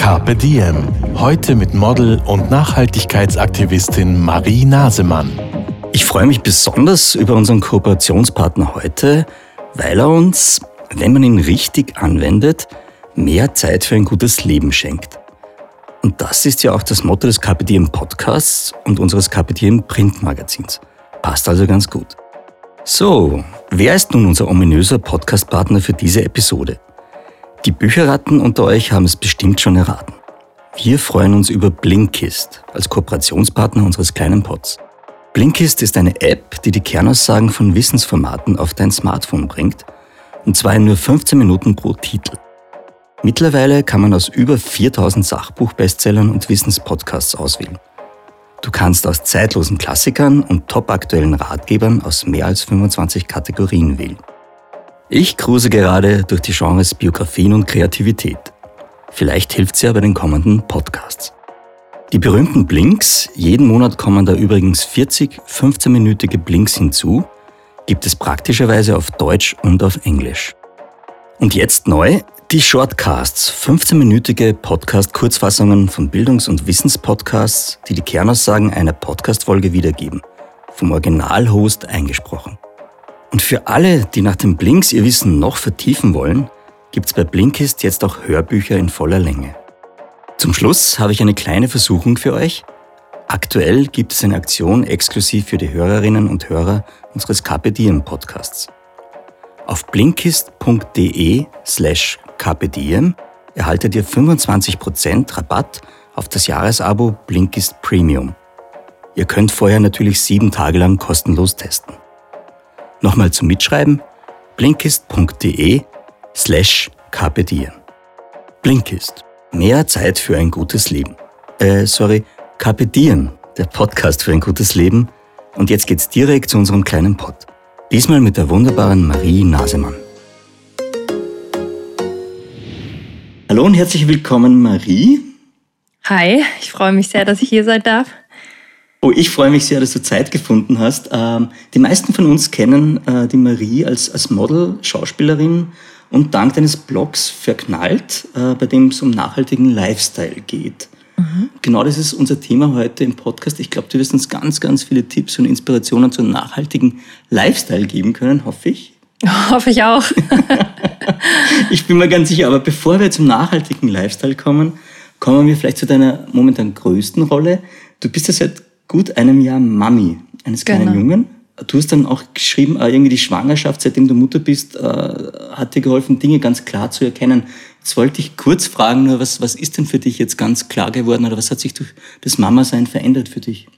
Carpe Diem. Heute mit Model und Nachhaltigkeitsaktivistin Marie Nasemann. Ich freue mich besonders über unseren Kooperationspartner heute, weil er uns, wenn man ihn richtig anwendet, mehr Zeit für ein gutes Leben schenkt. Und das ist ja auch das Motto des KPDM Podcasts und unseres KPDM Printmagazins. Passt also ganz gut. So, wer ist nun unser ominöser Podcastpartner für diese Episode? Die Bücherratten unter euch haben es bestimmt schon erraten. Wir freuen uns über Blinkist als Kooperationspartner unseres kleinen Pods. Blinkist ist eine App, die die Kernaussagen von Wissensformaten auf dein Smartphone bringt, und zwar in nur 15 Minuten pro Titel. Mittlerweile kann man aus über 4000 Sachbuchbestsellern und Wissenspodcasts auswählen. Du kannst aus zeitlosen Klassikern und topaktuellen Ratgebern aus mehr als 25 Kategorien wählen. Ich cruise gerade durch die Genres Biografien und Kreativität. Vielleicht hilft sie ja bei den kommenden Podcasts. Die berühmten Blinks, jeden Monat kommen da übrigens 40 15-minütige Blinks hinzu, gibt es praktischerweise auf Deutsch und auf Englisch. Und jetzt neu die Shortcasts, 15-minütige Podcast-Kurzfassungen von Bildungs- und Wissenspodcasts, die die Kernaussagen einer Podcast-Folge wiedergeben. Vom Originalhost eingesprochen. Und für alle, die nach den Blinks ihr Wissen noch vertiefen wollen, gibt's bei Blinkist jetzt auch Hörbücher in voller Länge. Zum Schluss habe ich eine kleine Versuchung für euch. Aktuell gibt es eine Aktion exklusiv für die Hörerinnen und Hörer unseres Carpe Diem Podcasts. Auf blinkist.de slash kpdiem erhaltet ihr 25% Rabatt auf das Jahresabo Blinkist Premium. Ihr könnt vorher natürlich sieben Tage lang kostenlos testen. Nochmal zum Mitschreiben blinkist.de slash kpdiem. Blinkist. Mehr Zeit für ein gutes Leben. Äh, sorry, Carpe Diem, der Podcast für ein gutes Leben. Und jetzt geht's direkt zu unserem kleinen Pod. Diesmal mit der wunderbaren Marie Nasemann. Hallo und herzlich willkommen, Marie. Hi, ich freue mich sehr, dass ich hier sein darf. Oh, ich freue mich sehr, dass du Zeit gefunden hast. Ähm, die meisten von uns kennen äh, die Marie als, als Model, Schauspielerin und dank deines Blogs Verknallt, äh, bei dem es um nachhaltigen Lifestyle geht. Mhm. Genau das ist unser Thema heute im Podcast. Ich glaube, du wirst uns ganz, ganz viele Tipps und Inspirationen zu nachhaltigen Lifestyle geben können, hoffe ich. Hoffe ich auch. ich bin mir ganz sicher, aber bevor wir zum nachhaltigen Lifestyle kommen, kommen wir vielleicht zu deiner momentan größten Rolle. Du bist ja seit gut einem Jahr Mami eines kleinen genau. Jungen. Du hast dann auch geschrieben, äh, irgendwie die Schwangerschaft, seitdem du Mutter bist, äh, hat dir geholfen, Dinge ganz klar zu erkennen. Jetzt wollte ich kurz fragen, nur was, was ist denn für dich jetzt ganz klar geworden oder was hat sich durch das Mama-Sein verändert für dich?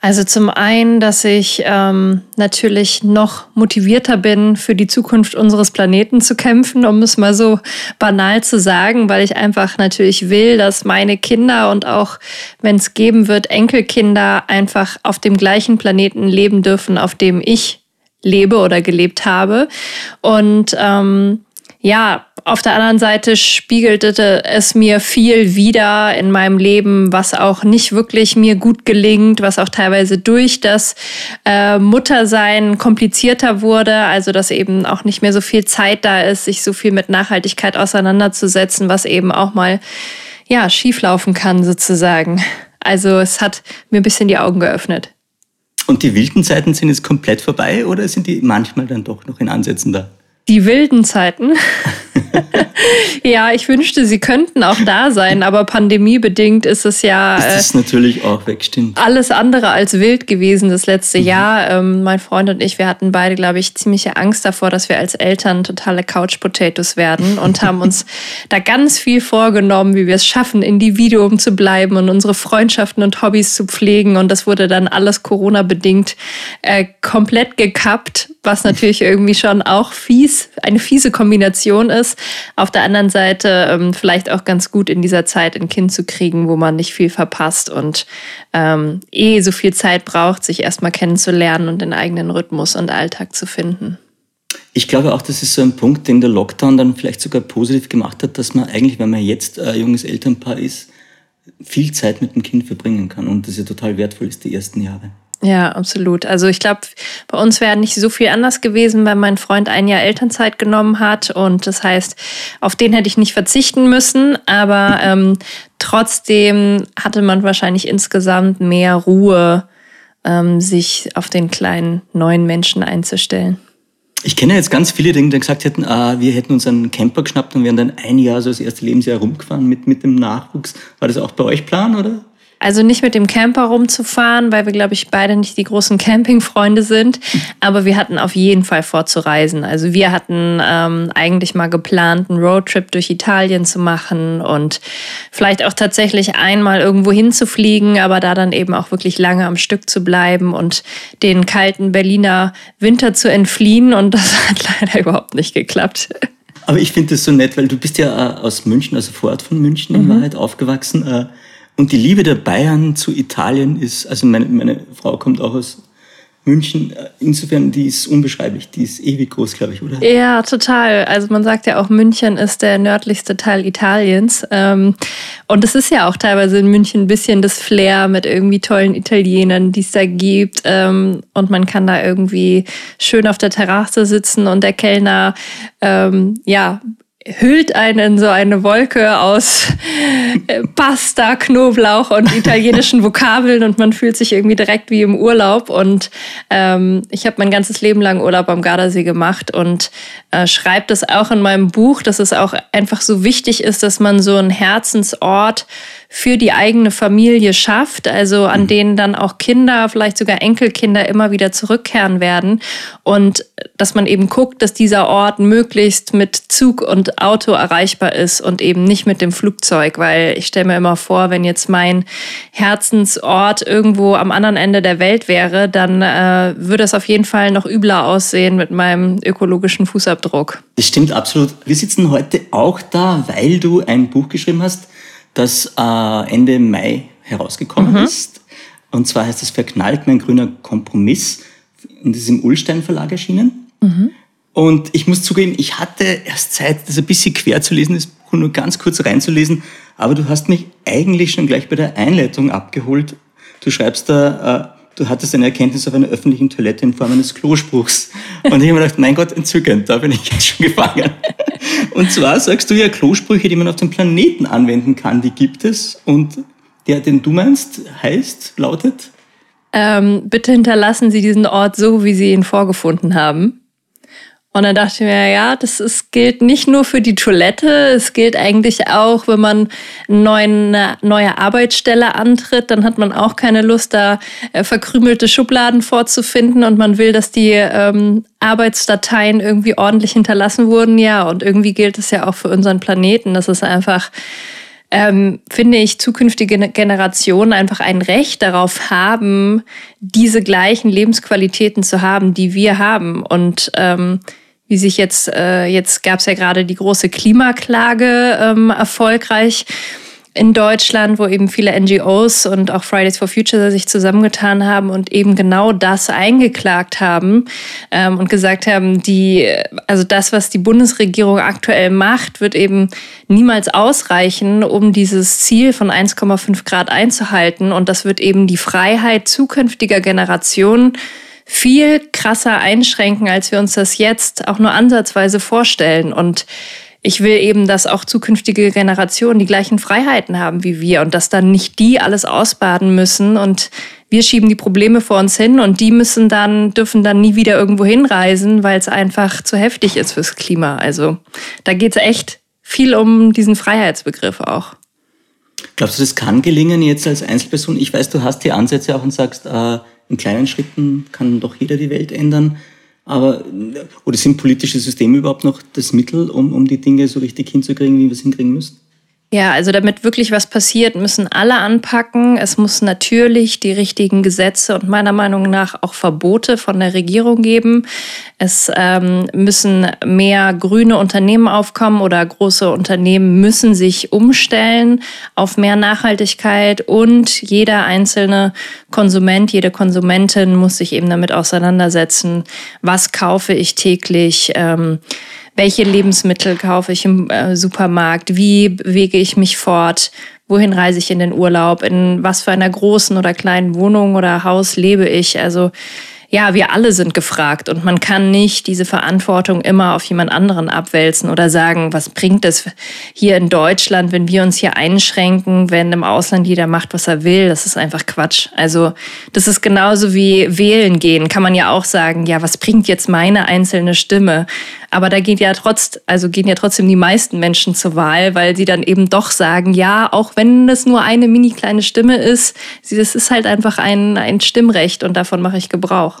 Also zum einen, dass ich ähm, natürlich noch motivierter bin, für die Zukunft unseres Planeten zu kämpfen, um es mal so banal zu sagen, weil ich einfach natürlich will, dass meine Kinder und auch, wenn es geben wird, Enkelkinder einfach auf dem gleichen Planeten leben dürfen, auf dem ich lebe oder gelebt habe. Und ähm, ja, auf der anderen Seite spiegelte es mir viel wieder in meinem Leben, was auch nicht wirklich mir gut gelingt, was auch teilweise durch das äh, Muttersein komplizierter wurde, also dass eben auch nicht mehr so viel Zeit da ist, sich so viel mit Nachhaltigkeit auseinanderzusetzen, was eben auch mal ja schieflaufen kann sozusagen. Also es hat mir ein bisschen die Augen geöffnet. Und die wilden Zeiten sind jetzt komplett vorbei oder sind die manchmal dann doch noch in Ansätzen da? Die wilden Zeiten. ja, ich wünschte, sie könnten auch da sein, aber pandemiebedingt ist es ja. Ist das äh, natürlich auch weg, stimmt. Alles andere als wild gewesen das letzte mhm. Jahr. Ähm, mein Freund und ich, wir hatten beide, glaube ich, ziemliche Angst davor, dass wir als Eltern totale Couch-Potatoes werden und haben uns da ganz viel vorgenommen, wie wir es schaffen, Individuum zu bleiben und unsere Freundschaften und Hobbys zu pflegen. Und das wurde dann alles Corona-bedingt äh, komplett gekappt was natürlich irgendwie schon auch fies, eine fiese Kombination ist. Auf der anderen Seite ähm, vielleicht auch ganz gut in dieser Zeit ein Kind zu kriegen, wo man nicht viel verpasst und ähm, eh so viel Zeit braucht, sich erstmal kennenzulernen und den eigenen Rhythmus und Alltag zu finden. Ich glaube auch, das ist so ein Punkt, den der Lockdown dann vielleicht sogar positiv gemacht hat, dass man eigentlich, wenn man jetzt ein junges Elternpaar ist, viel Zeit mit dem Kind verbringen kann und das ja total wertvoll ist, die ersten Jahre. Ja, absolut. Also ich glaube, bei uns wäre nicht so viel anders gewesen, weil mein Freund ein Jahr Elternzeit genommen hat. Und das heißt, auf den hätte ich nicht verzichten müssen. Aber ähm, trotzdem hatte man wahrscheinlich insgesamt mehr Ruhe, ähm, sich auf den kleinen neuen Menschen einzustellen. Ich kenne jetzt ganz viele, die gesagt hätten, ah, wir hätten uns einen Camper geschnappt und wären dann ein Jahr, so das erste Lebensjahr rumgefahren mit, mit dem Nachwuchs. War das auch bei euch Plan, oder? Also nicht mit dem Camper rumzufahren, weil wir, glaube ich, beide nicht die großen Campingfreunde sind. Aber wir hatten auf jeden Fall vor zu reisen. Also wir hatten ähm, eigentlich mal geplant, einen Roadtrip durch Italien zu machen und vielleicht auch tatsächlich einmal irgendwo hinzufliegen, aber da dann eben auch wirklich lange am Stück zu bleiben und den kalten Berliner Winter zu entfliehen. Und das hat leider überhaupt nicht geklappt. Aber ich finde das so nett, weil du bist ja äh, aus München, also vor Ort von München in mhm. Wahrheit aufgewachsen. Äh, und die Liebe der Bayern zu Italien ist, also meine, meine Frau kommt auch aus München, insofern, die ist unbeschreiblich, die ist ewig groß, glaube ich, oder? Ja, total. Also man sagt ja auch, München ist der nördlichste Teil Italiens. Ähm, und es ist ja auch teilweise in München ein bisschen das Flair mit irgendwie tollen Italienern, die es da gibt. Ähm, und man kann da irgendwie schön auf der Terrasse sitzen und der Kellner, ähm, ja, hüllt einen in so eine Wolke aus äh, Pasta, Knoblauch und italienischen Vokabeln und man fühlt sich irgendwie direkt wie im Urlaub. Und ähm, ich habe mein ganzes Leben lang Urlaub am Gardasee gemacht und äh, schreibe das auch in meinem Buch, dass es auch einfach so wichtig ist, dass man so einen Herzensort für die eigene Familie schafft, also an mhm. denen dann auch Kinder, vielleicht sogar Enkelkinder immer wieder zurückkehren werden und dass man eben guckt, dass dieser Ort möglichst mit Zug und Auto erreichbar ist und eben nicht mit dem Flugzeug, weil ich stelle mir immer vor, wenn jetzt mein Herzensort irgendwo am anderen Ende der Welt wäre, dann äh, würde es auf jeden Fall noch übler aussehen mit meinem ökologischen Fußabdruck. Das stimmt absolut. Wir sitzen heute auch da, weil du ein Buch geschrieben hast, das äh, Ende Mai herausgekommen mhm. ist. Und zwar heißt es Verknallt, mein grüner Kompromiss. Und ist im Ullstein Verlag erschienen. Mhm. Und ich muss zugeben, ich hatte erst Zeit, das ein bisschen quer zu lesen, das Buch nur ganz kurz reinzulesen. Aber du hast mich eigentlich schon gleich bei der Einleitung abgeholt. Du schreibst da, äh, du hattest eine Erkenntnis auf einer öffentlichen Toilette in Form eines Klospruchs. Und ich habe mir gedacht, mein Gott, entzückend, da bin ich jetzt schon gefangen. Und zwar sagst du ja Klosprüche, die man auf dem Planeten anwenden kann, die gibt es. Und der, den du meinst, heißt, lautet? Ähm, bitte hinterlassen Sie diesen Ort so, wie Sie ihn vorgefunden haben. Und dann dachte ich mir, ja, das ist, gilt nicht nur für die Toilette, es gilt eigentlich auch, wenn man eine neue Arbeitsstelle antritt, dann hat man auch keine Lust, da äh, verkrümelte Schubladen vorzufinden und man will, dass die ähm, Arbeitsdateien irgendwie ordentlich hinterlassen wurden. Ja, und irgendwie gilt es ja auch für unseren Planeten. Das ist einfach ähm, finde ich, zukünftige Generationen einfach ein Recht darauf haben, diese gleichen Lebensqualitäten zu haben, die wir haben. Und ähm, wie sich jetzt, äh, jetzt gab es ja gerade die große Klimaklage ähm, erfolgreich in Deutschland, wo eben viele NGOs und auch Fridays for Future sich zusammengetan haben und eben genau das eingeklagt haben ähm, und gesagt haben, die, also das, was die Bundesregierung aktuell macht, wird eben niemals ausreichen, um dieses Ziel von 1,5 Grad einzuhalten. Und das wird eben die Freiheit zukünftiger Generationen viel krasser einschränken, als wir uns das jetzt auch nur ansatzweise vorstellen. Und ich will eben, dass auch zukünftige Generationen die gleichen Freiheiten haben wie wir und dass dann nicht die alles ausbaden müssen und wir schieben die Probleme vor uns hin und die müssen dann, dürfen dann nie wieder irgendwo hinreisen, weil es einfach zu heftig ist fürs Klima. Also da geht es echt viel um diesen Freiheitsbegriff auch. Glaubst du, das kann gelingen jetzt als Einzelperson? Ich weiß, du hast die Ansätze auch und sagst, äh, in kleinen Schritten kann doch jeder die Welt ändern. Aber, oder sind politische Systeme überhaupt noch das Mittel, um, um die Dinge so richtig hinzukriegen, wie wir es hinkriegen müssen? Ja, also damit wirklich was passiert, müssen alle anpacken. Es muss natürlich die richtigen Gesetze und meiner Meinung nach auch Verbote von der Regierung geben. Es ähm, müssen mehr grüne Unternehmen aufkommen oder große Unternehmen müssen sich umstellen auf mehr Nachhaltigkeit und jeder einzelne Konsument, jede Konsumentin muss sich eben damit auseinandersetzen, was kaufe ich täglich. Ähm, welche Lebensmittel kaufe ich im äh, Supermarkt, wie bewege ich mich fort, wohin reise ich in den Urlaub, in was für einer großen oder kleinen Wohnung oder Haus lebe ich. Also ja, wir alle sind gefragt und man kann nicht diese Verantwortung immer auf jemand anderen abwälzen oder sagen, was bringt es hier in Deutschland, wenn wir uns hier einschränken, wenn im Ausland jeder macht, was er will. Das ist einfach Quatsch. Also das ist genauso wie wählen gehen. Kann man ja auch sagen, ja, was bringt jetzt meine einzelne Stimme? Aber da geht ja trotz, also gehen ja trotzdem die meisten Menschen zur Wahl, weil sie dann eben doch sagen, ja, auch wenn es nur eine mini kleine Stimme ist, das ist halt einfach ein, ein Stimmrecht und davon mache ich Gebrauch.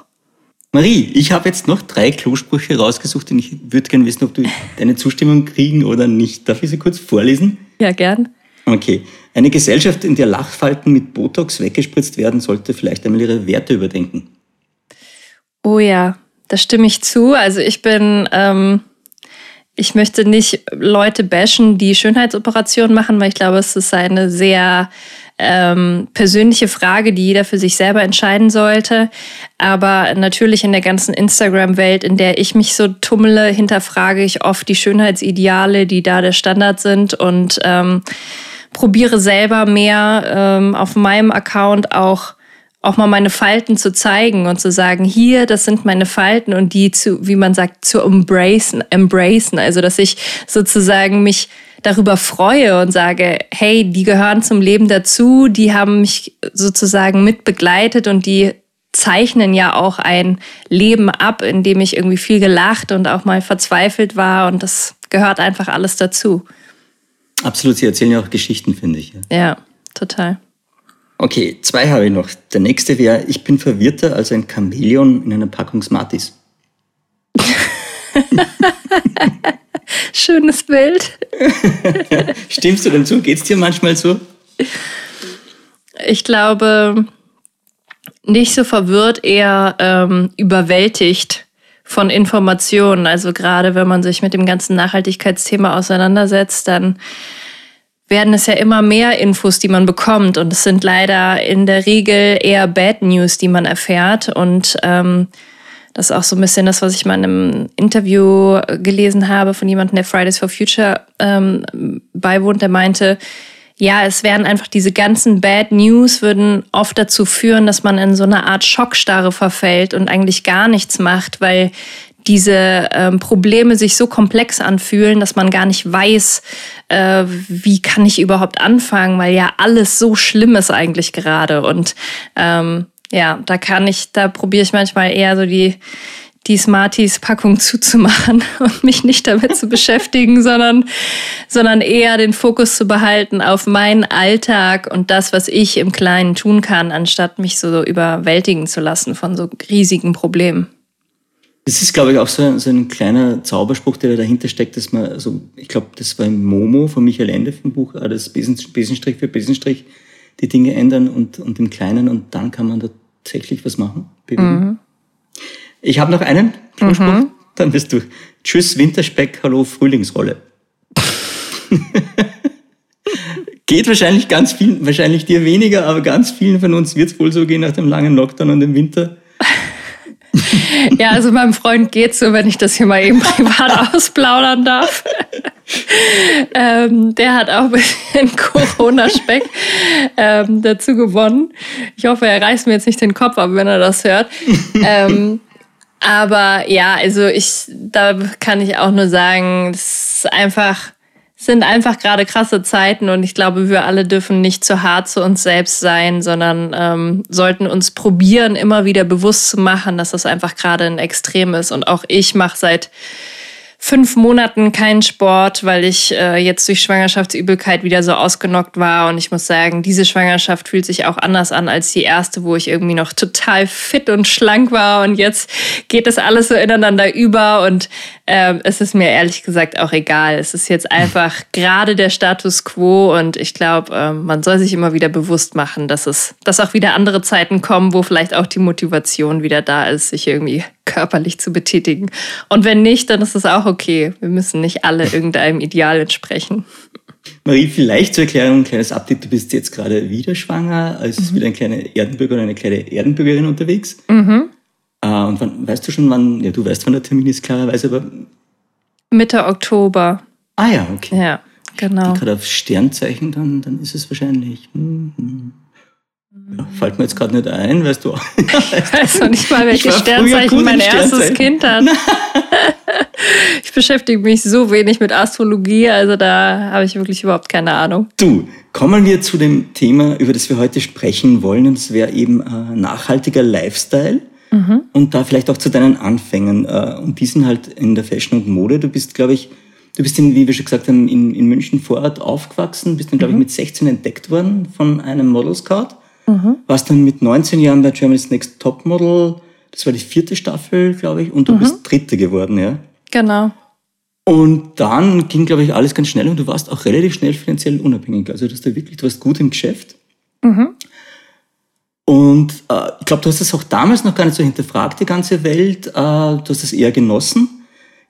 Marie, ich habe jetzt noch drei Klosprüche rausgesucht und ich würde gerne wissen, ob du deine Zustimmung kriegen oder nicht. Darf ich sie kurz vorlesen? Ja, gern. Okay. Eine Gesellschaft, in der Lachfalten mit Botox weggespritzt werden, sollte vielleicht einmal ihre Werte überdenken. Oh ja, da stimme ich zu. Also ich bin, ähm, ich möchte nicht Leute bashen, die Schönheitsoperationen machen, weil ich glaube, es ist eine sehr ähm, persönliche Frage, die jeder für sich selber entscheiden sollte. Aber natürlich in der ganzen Instagram-Welt, in der ich mich so tummele, hinterfrage ich oft die Schönheitsideale, die da der Standard sind und ähm, probiere selber mehr ähm, auf meinem Account auch auch mal meine Falten zu zeigen und zu sagen, hier, das sind meine Falten und die zu, wie man sagt, zu embracen, embracen. Also, dass ich sozusagen mich darüber freue und sage, hey, die gehören zum Leben dazu, die haben mich sozusagen mit begleitet und die zeichnen ja auch ein Leben ab, in dem ich irgendwie viel gelacht und auch mal verzweifelt war und das gehört einfach alles dazu. Absolut, sie erzählen ja auch Geschichten, finde ich. Ja, total. Okay, zwei habe ich noch. Der nächste wäre, ich bin verwirrter als ein Chamäleon in einer Packung Smarties. Schönes Bild. Stimmst du denn zu? Geht es dir manchmal so? Ich glaube, nicht so verwirrt, eher ähm, überwältigt von Informationen. Also gerade wenn man sich mit dem ganzen Nachhaltigkeitsthema auseinandersetzt, dann werden es ja immer mehr Infos, die man bekommt. Und es sind leider in der Regel eher Bad News, die man erfährt. Und ähm, das ist auch so ein bisschen das, was ich mal in einem Interview gelesen habe von jemandem, der Fridays for Future ähm, beiwohnt, der meinte, ja, es werden einfach diese ganzen Bad News würden oft dazu führen, dass man in so eine Art Schockstarre verfällt und eigentlich gar nichts macht, weil diese ähm, Probleme sich so komplex anfühlen, dass man gar nicht weiß, äh, wie kann ich überhaupt anfangen, weil ja alles so schlimm ist eigentlich gerade. Und ähm, ja, da kann ich, da probiere ich manchmal eher so die, die Smarties-Packung zuzumachen und mich nicht damit zu beschäftigen, sondern, sondern eher den Fokus zu behalten auf meinen Alltag und das, was ich im Kleinen tun kann, anstatt mich so überwältigen zu lassen von so riesigen Problemen. Das ist, glaube ich, auch so, so ein kleiner Zauberspruch, der dahinter steckt, dass man, also ich glaube, das war im Momo von Michael Ende vom Buch, äh, das Besenstrich für Besenstrich, die Dinge ändern und, und im Kleinen und dann kann man tatsächlich was machen. Mhm. Ich habe noch einen Spruch, mhm. dann bist du. Tschüss Winterspeck, hallo Frühlingsrolle. Geht wahrscheinlich ganz vielen, wahrscheinlich dir weniger, aber ganz vielen von uns wird es wohl so gehen nach dem langen Lockdown und dem Winter ja, also meinem Freund geht's so, wenn ich das hier mal eben privat ausplaudern darf. ähm, der hat auch ein bisschen Corona-Speck ähm, dazu gewonnen. Ich hoffe, er reißt mir jetzt nicht den Kopf ab, wenn er das hört. ähm, aber ja, also ich, da kann ich auch nur sagen, es ist einfach sind einfach gerade krasse Zeiten und ich glaube, wir alle dürfen nicht zu hart zu uns selbst sein, sondern ähm, sollten uns probieren, immer wieder bewusst zu machen, dass das einfach gerade ein Extrem ist. Und auch ich mache seit fünf Monaten keinen Sport, weil ich äh, jetzt durch Schwangerschaftsübelkeit wieder so ausgenockt war. Und ich muss sagen, diese Schwangerschaft fühlt sich auch anders an als die erste, wo ich irgendwie noch total fit und schlank war. Und jetzt geht das alles so ineinander über. Und äh, es ist mir ehrlich gesagt auch egal. Es ist jetzt einfach gerade der Status quo. Und ich glaube, äh, man soll sich immer wieder bewusst machen, dass es, dass auch wieder andere Zeiten kommen, wo vielleicht auch die Motivation wieder da ist, sich irgendwie körperlich zu betätigen. Und wenn nicht, dann ist es auch okay. Wir müssen nicht alle irgendeinem Ideal entsprechen. Marie, vielleicht zur Erklärung ein kleines Update. Du bist jetzt gerade wieder schwanger, als mhm. wieder ein kleiner Erdenbürger oder eine kleine Erdenbürgerin unterwegs. Mhm. Äh, und wann, weißt du schon, wann, ja, du weißt, wann der Termin ist, klarerweise, aber. Mitte Oktober. Ah ja, okay. Ja, genau. Gerade auf Sternzeichen, dann, dann ist es wahrscheinlich. Hm, hm. Ja, fällt mir jetzt gerade nicht ein, weißt du. ich weiß noch nicht mal, welches Sternzeichen mein erstes Kind hat. ich beschäftige mich so wenig mit Astrologie, also da habe ich wirklich überhaupt keine Ahnung. Du, kommen wir zu dem Thema, über das wir heute sprechen wollen, und das wäre eben äh, nachhaltiger Lifestyle. Mhm. Und da vielleicht auch zu deinen Anfängen. Äh, und die sind halt in der Fashion und Mode. Du bist, glaube ich, du bist, in, wie wir schon gesagt haben, in, in München Vorort aufgewachsen, bist dann, glaube mhm. ich, mit 16 entdeckt worden von einem Model Scout. Mhm. Warst dann mit 19 Jahren bei Germany's Next Topmodel. Das war die vierte Staffel, glaube ich, und du mhm. bist dritte geworden, ja? Genau. Und dann ging, glaube ich, alles ganz schnell und du warst auch relativ schnell finanziell unabhängig. Also, dass du wirklich, du warst gut im Geschäft. Mhm. Und äh, ich glaube, du hast das auch damals noch gar nicht so hinterfragt, die ganze Welt. Äh, du hast das eher genossen.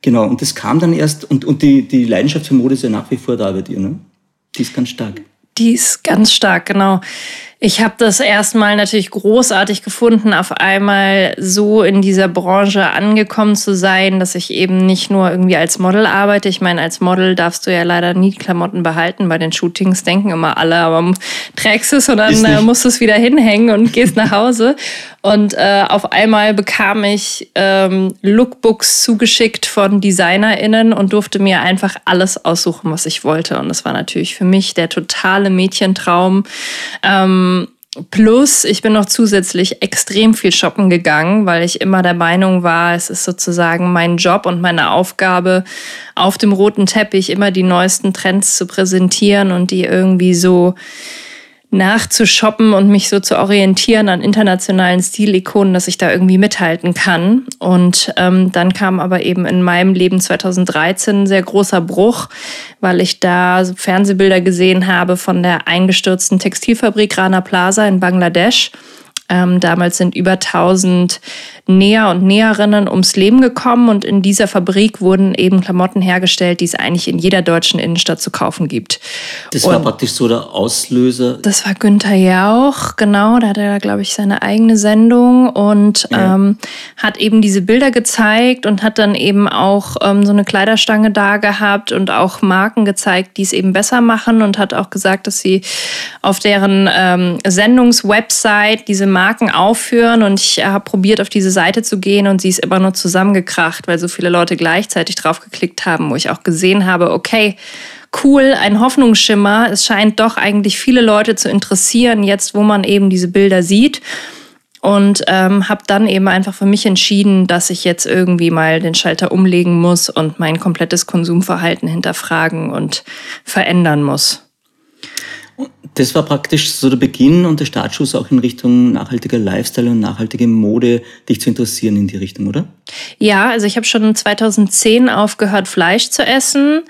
Genau, und das kam dann erst, und, und die, die Leidenschaft für Mode ist ja nach wie vor da bei dir, ne? Die ist ganz stark. Die ist ganz stark, genau. Ich habe das erstmal natürlich großartig gefunden, auf einmal so in dieser Branche angekommen zu sein, dass ich eben nicht nur irgendwie als Model arbeite. Ich meine, als Model darfst du ja leider nie Klamotten behalten. Bei den Shootings denken immer alle, aber trägst es und dann äh, musst du es wieder hinhängen und gehst nach Hause. Und äh, auf einmal bekam ich ähm, Lookbooks zugeschickt von DesignerInnen und durfte mir einfach alles aussuchen, was ich wollte. Und das war natürlich für mich der totale Mädchentraum. Ähm, Plus, ich bin noch zusätzlich extrem viel shoppen gegangen, weil ich immer der Meinung war, es ist sozusagen mein Job und meine Aufgabe, auf dem roten Teppich immer die neuesten Trends zu präsentieren und die irgendwie so nachzushoppen und mich so zu orientieren an internationalen Stilikonen, dass ich da irgendwie mithalten kann. Und ähm, dann kam aber eben in meinem Leben 2013 ein sehr großer Bruch, weil ich da so Fernsehbilder gesehen habe von der eingestürzten Textilfabrik Rana Plaza in Bangladesch. Ähm, damals sind über 1000 Näher und Näherinnen ums Leben gekommen und in dieser Fabrik wurden eben Klamotten hergestellt, die es eigentlich in jeder deutschen Innenstadt zu kaufen gibt. Das und war praktisch so der Auslöser. Das war Günther Jauch, genau, da hat er, glaube ich, seine eigene Sendung und ja. ähm, hat eben diese Bilder gezeigt und hat dann eben auch ähm, so eine Kleiderstange da gehabt und auch Marken gezeigt, die es eben besser machen und hat auch gesagt, dass sie auf deren ähm, Sendungswebsite diese Marken aufführen und ich habe probiert, auf diese Seite zu gehen und sie ist immer nur zusammengekracht, weil so viele Leute gleichzeitig drauf geklickt haben, wo ich auch gesehen habe, okay, cool, ein Hoffnungsschimmer. Es scheint doch eigentlich viele Leute zu interessieren, jetzt wo man eben diese Bilder sieht. Und ähm, habe dann eben einfach für mich entschieden, dass ich jetzt irgendwie mal den Schalter umlegen muss und mein komplettes Konsumverhalten hinterfragen und verändern muss. Das war praktisch so der Beginn und der Startschuss auch in Richtung nachhaltiger Lifestyle und nachhaltige Mode, dich zu interessieren in die Richtung, oder? Ja, also ich habe schon 2010 aufgehört, Fleisch zu essen.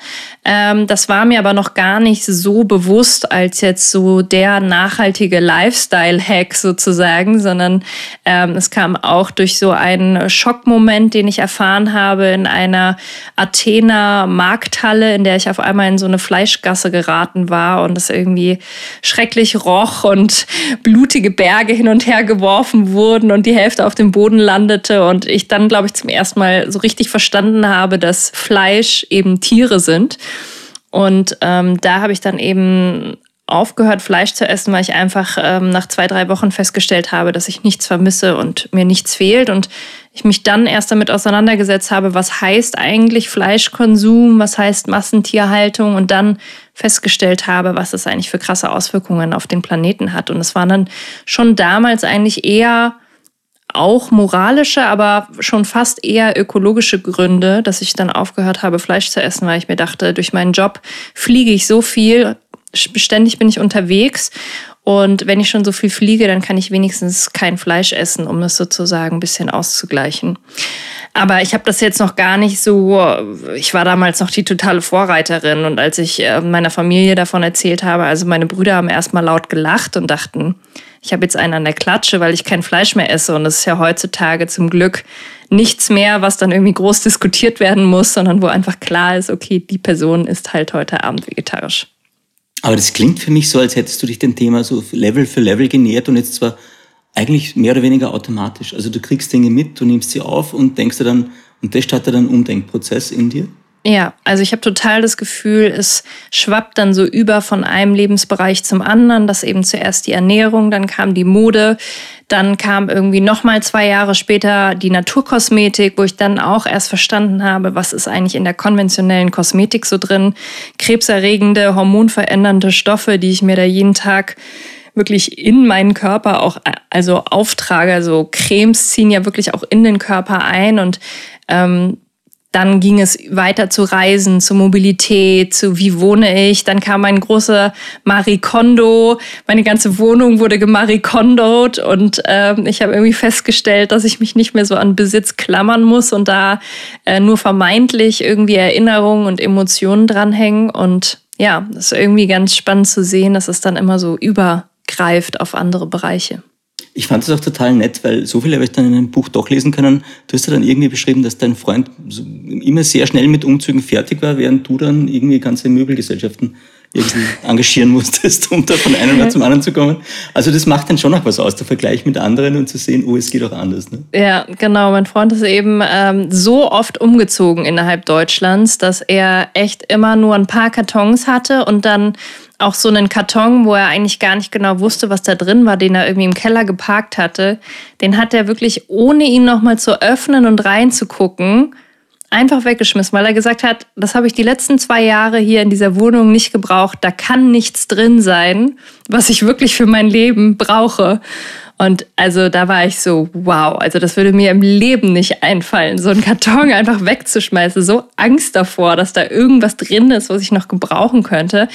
Ähm, das war mir aber noch gar nicht so bewusst als jetzt so der nachhaltige Lifestyle-Hack sozusagen, sondern ähm, es kam auch durch so einen Schockmoment, den ich erfahren habe in einer Athener Markthalle, in der ich auf einmal in so eine Fleischgasse geraten war und es irgendwie schrecklich roch und blutige Berge hin und her geworfen wurden und die Hälfte auf dem Boden landete und ich dann, glaube ich, zum ersten Mal so richtig verstanden habe, dass Fleisch eben Tiere sind. Und ähm, da habe ich dann eben aufgehört, Fleisch zu essen, weil ich einfach ähm, nach zwei, drei Wochen festgestellt habe, dass ich nichts vermisse und mir nichts fehlt. Und ich mich dann erst damit auseinandergesetzt habe, was heißt eigentlich Fleischkonsum, was heißt Massentierhaltung und dann festgestellt habe, was das eigentlich für krasse Auswirkungen auf den Planeten hat. Und es waren dann schon damals eigentlich eher auch moralische, aber schon fast eher ökologische Gründe, dass ich dann aufgehört habe, Fleisch zu essen, weil ich mir dachte, durch meinen Job fliege ich so viel, ständig bin ich unterwegs und wenn ich schon so viel fliege, dann kann ich wenigstens kein Fleisch essen, um das sozusagen ein bisschen auszugleichen. Aber ich habe das jetzt noch gar nicht so, ich war damals noch die totale Vorreiterin und als ich äh, meiner Familie davon erzählt habe, also meine Brüder haben erstmal laut gelacht und dachten, ich habe jetzt einen an der Klatsche, weil ich kein Fleisch mehr esse. Und das ist ja heutzutage zum Glück nichts mehr, was dann irgendwie groß diskutiert werden muss, sondern wo einfach klar ist, okay, die Person ist halt heute Abend vegetarisch. Aber das klingt für mich so, als hättest du dich dem Thema so Level für Level genähert und jetzt zwar eigentlich mehr oder weniger automatisch. Also du kriegst Dinge mit, du nimmst sie auf und denkst dir dann, und das startet dann einen Umdenkprozess in dir? Ja, also ich habe total das Gefühl, es schwappt dann so über von einem Lebensbereich zum anderen. Das eben zuerst die Ernährung, dann kam die Mode, dann kam irgendwie noch mal zwei Jahre später die Naturkosmetik, wo ich dann auch erst verstanden habe, was ist eigentlich in der konventionellen Kosmetik so drin. Krebserregende, hormonverändernde Stoffe, die ich mir da jeden Tag wirklich in meinen Körper auch also auftrage. Also Cremes ziehen ja wirklich auch in den Körper ein und ähm, dann ging es weiter zu Reisen, zu Mobilität, zu wie wohne ich. Dann kam ein großer Marikondo. Meine ganze Wohnung wurde gemarikondot und ähm, ich habe irgendwie festgestellt, dass ich mich nicht mehr so an Besitz klammern muss und da äh, nur vermeintlich irgendwie Erinnerungen und Emotionen dranhängen. Und ja, das ist irgendwie ganz spannend zu sehen, dass es dann immer so übergreift auf andere Bereiche. Ich fand es auch total nett, weil so viel habe ich dann in einem Buch doch lesen können. Du hast ja dann irgendwie beschrieben, dass dein Freund immer sehr schnell mit Umzügen fertig war, während du dann irgendwie ganze Möbelgesellschaften irgendwie engagieren musstest, um da von einem Mal zum anderen zu kommen. Also das macht dann schon noch was aus, der Vergleich mit anderen und zu sehen, oh, es geht auch anders. Ne? Ja, genau. Mein Freund ist eben ähm, so oft umgezogen innerhalb Deutschlands, dass er echt immer nur ein paar Kartons hatte und dann auch so einen Karton, wo er eigentlich gar nicht genau wusste, was da drin war, den er irgendwie im Keller geparkt hatte. Den hat er wirklich, ohne ihn nochmal zu öffnen und reinzugucken, einfach weggeschmissen, weil er gesagt hat, das habe ich die letzten zwei Jahre hier in dieser Wohnung nicht gebraucht. Da kann nichts drin sein, was ich wirklich für mein Leben brauche. Und also da war ich so, wow, also das würde mir im Leben nicht einfallen, so einen Karton einfach wegzuschmeißen. So Angst davor, dass da irgendwas drin ist, was ich noch gebrauchen könnte.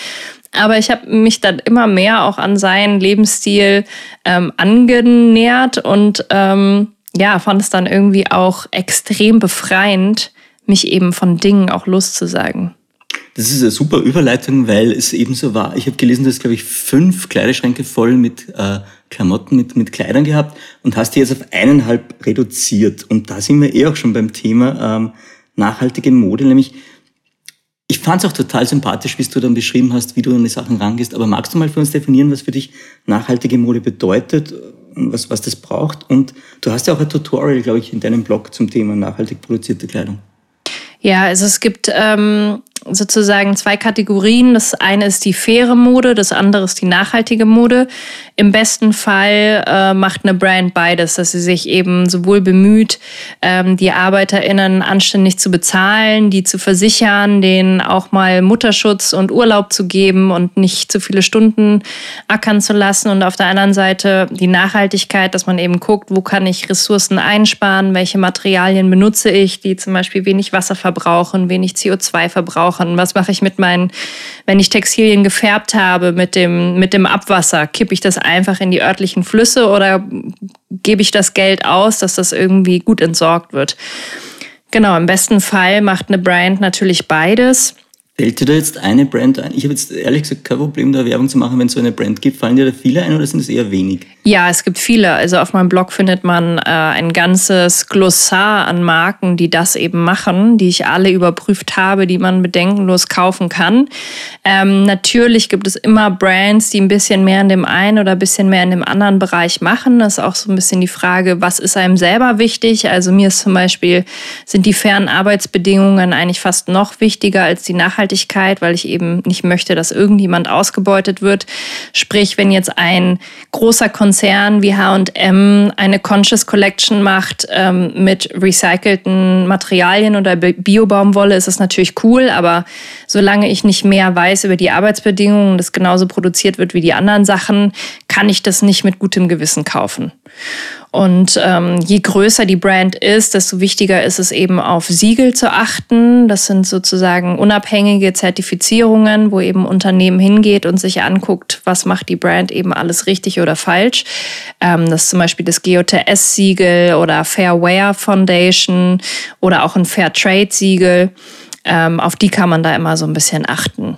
Aber ich habe mich dann immer mehr auch an seinen Lebensstil ähm, angenähert und ähm, ja, fand es dann irgendwie auch extrem befreiend, mich eben von Dingen auch loszusagen. Das ist eine super Überleitung, weil es eben so war. Ich habe gelesen, du hast, glaube ich, fünf Kleiderschränke voll mit äh, Klamotten, mit, mit Kleidern gehabt und hast die jetzt auf eineinhalb reduziert. Und da sind wir eh auch schon beim Thema ähm, nachhaltige Mode, nämlich ich fand es auch total sympathisch, wie du dann beschrieben hast, wie du an die Sachen rangehst. Aber magst du mal für uns definieren, was für dich nachhaltige Mode bedeutet, was, was das braucht? Und du hast ja auch ein Tutorial, glaube ich, in deinem Blog zum Thema nachhaltig produzierte Kleidung. Ja, also es gibt ähm, sozusagen zwei Kategorien. Das eine ist die faire Mode, das andere ist die nachhaltige Mode. Im besten Fall äh, macht eine Brand beides, dass sie sich eben sowohl bemüht, ähm, die ArbeiterInnen anständig zu bezahlen, die zu versichern, denen auch mal Mutterschutz und Urlaub zu geben und nicht zu viele Stunden ackern zu lassen. Und auf der anderen Seite die Nachhaltigkeit, dass man eben guckt, wo kann ich Ressourcen einsparen, welche Materialien benutze ich, die zum Beispiel wenig Wasser verbrauchen, wenig CO2 verbrauchen verbrauchen? Was mache ich mit meinen, wenn ich Textilien gefärbt habe, mit dem, mit dem Abwasser? Kippe ich das einfach in die örtlichen Flüsse oder gebe ich das Geld aus, dass das irgendwie gut entsorgt wird? Genau, im besten Fall macht eine Brand natürlich beides. Fällt dir da jetzt eine Brand ein? Ich habe jetzt ehrlich gesagt kein Problem, da Werbung zu machen, wenn es so eine Brand gibt. Fallen dir da viele ein oder sind es eher wenig? Ja, es gibt viele. Also auf meinem Blog findet man äh, ein ganzes Glossar an Marken, die das eben machen, die ich alle überprüft habe, die man bedenkenlos kaufen kann. Ähm, natürlich gibt es immer Brands, die ein bisschen mehr in dem einen oder ein bisschen mehr in dem anderen Bereich machen. Das ist auch so ein bisschen die Frage, was ist einem selber wichtig? Also mir ist zum Beispiel, sind die fairen Arbeitsbedingungen eigentlich fast noch wichtiger als die Nachhaltigkeit Nachhaltigkeit, weil ich eben nicht möchte, dass irgendjemand ausgebeutet wird. Sprich, wenn jetzt ein großer Konzern wie HM eine Conscious Collection macht ähm, mit recycelten Materialien oder Biobaumwolle, ist das natürlich cool, aber solange ich nicht mehr weiß über die Arbeitsbedingungen, das genauso produziert wird wie die anderen Sachen, kann ich das nicht mit gutem Gewissen kaufen. Und ähm, je größer die Brand ist, desto wichtiger ist es eben auf Siegel zu achten. Das sind sozusagen unabhängige Zertifizierungen, wo eben Unternehmen hingeht und sich anguckt, was macht die Brand eben alles richtig oder falsch. Ähm, das ist zum Beispiel das GOTS-Siegel oder Fairware Foundation oder auch ein Fair Trade-Siegel. Ähm, auf die kann man da immer so ein bisschen achten.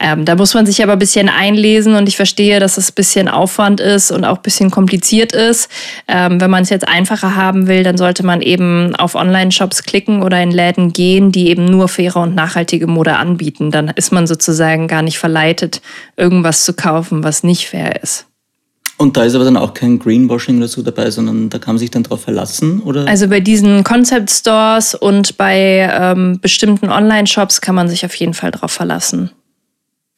Ähm, da muss man sich aber ein bisschen einlesen und ich verstehe, dass es ein bisschen Aufwand ist und auch ein bisschen kompliziert ist. Ähm, wenn man es jetzt einfacher haben will, dann sollte man eben auf Online-Shops klicken oder in Läden gehen, die eben nur faire und nachhaltige Mode anbieten. Dann ist man sozusagen gar nicht verleitet, irgendwas zu kaufen, was nicht fair ist. Und da ist aber dann auch kein Greenwashing oder so dabei, sondern da kann man sich dann drauf verlassen, oder? Also bei diesen Concept Stores und bei ähm, bestimmten Online-Shops kann man sich auf jeden Fall drauf verlassen.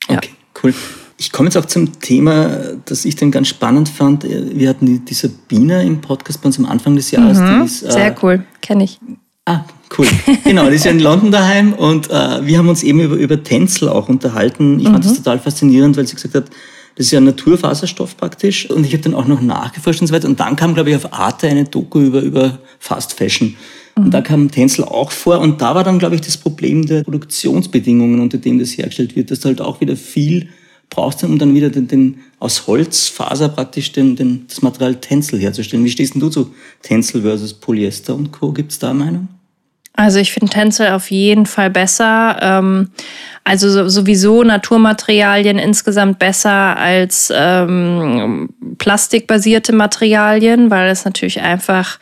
Ja. Okay, cool. Ich komme jetzt auch zum Thema, das ich dann ganz spannend fand. Wir hatten die, die Sabine im Podcast bei uns am Anfang des Jahres. Mhm, ist, sehr äh, cool, kenne ich. Ah, cool. Genau, die ist ja in London daheim und äh, wir haben uns eben über, über Tänzel auch unterhalten. Ich mhm. fand das total faszinierend, weil sie gesagt hat, das ist ja Naturfaserstoff praktisch. Und ich habe dann auch noch nachgeforscht und so weiter. Und dann kam, glaube ich, auf Arte eine Doku über, über Fast Fashion. Und da kam Tänzel auch vor. Und da war dann, glaube ich, das Problem der Produktionsbedingungen, unter denen das hergestellt wird, dass du halt auch wieder viel brauchst, um dann wieder den, den aus Holzfaser praktisch den, den, das Material Tänzel herzustellen. Wie stehst denn du zu Tänzel versus Polyester und Co.? Gibt es da Meinung? Also ich finde Tänzel auf jeden Fall besser. Ähm, also sowieso Naturmaterialien insgesamt besser als ähm, plastikbasierte Materialien, weil es natürlich einfach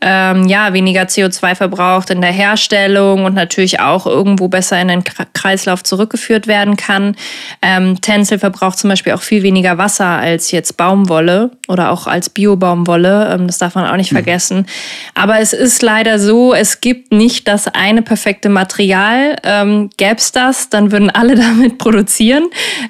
ähm, ja, weniger CO2 verbraucht in der Herstellung und natürlich auch irgendwo besser in den Kreislauf zurückgeführt werden kann. Ähm, Tencel verbraucht zum Beispiel auch viel weniger Wasser als jetzt Baumwolle oder auch als Bio-Baumwolle. Ähm, das darf man auch nicht mhm. vergessen. Aber es ist leider so, es gibt nicht das eine perfekte Material. Ähm, Gäbe es das, dann würden alle damit produzieren.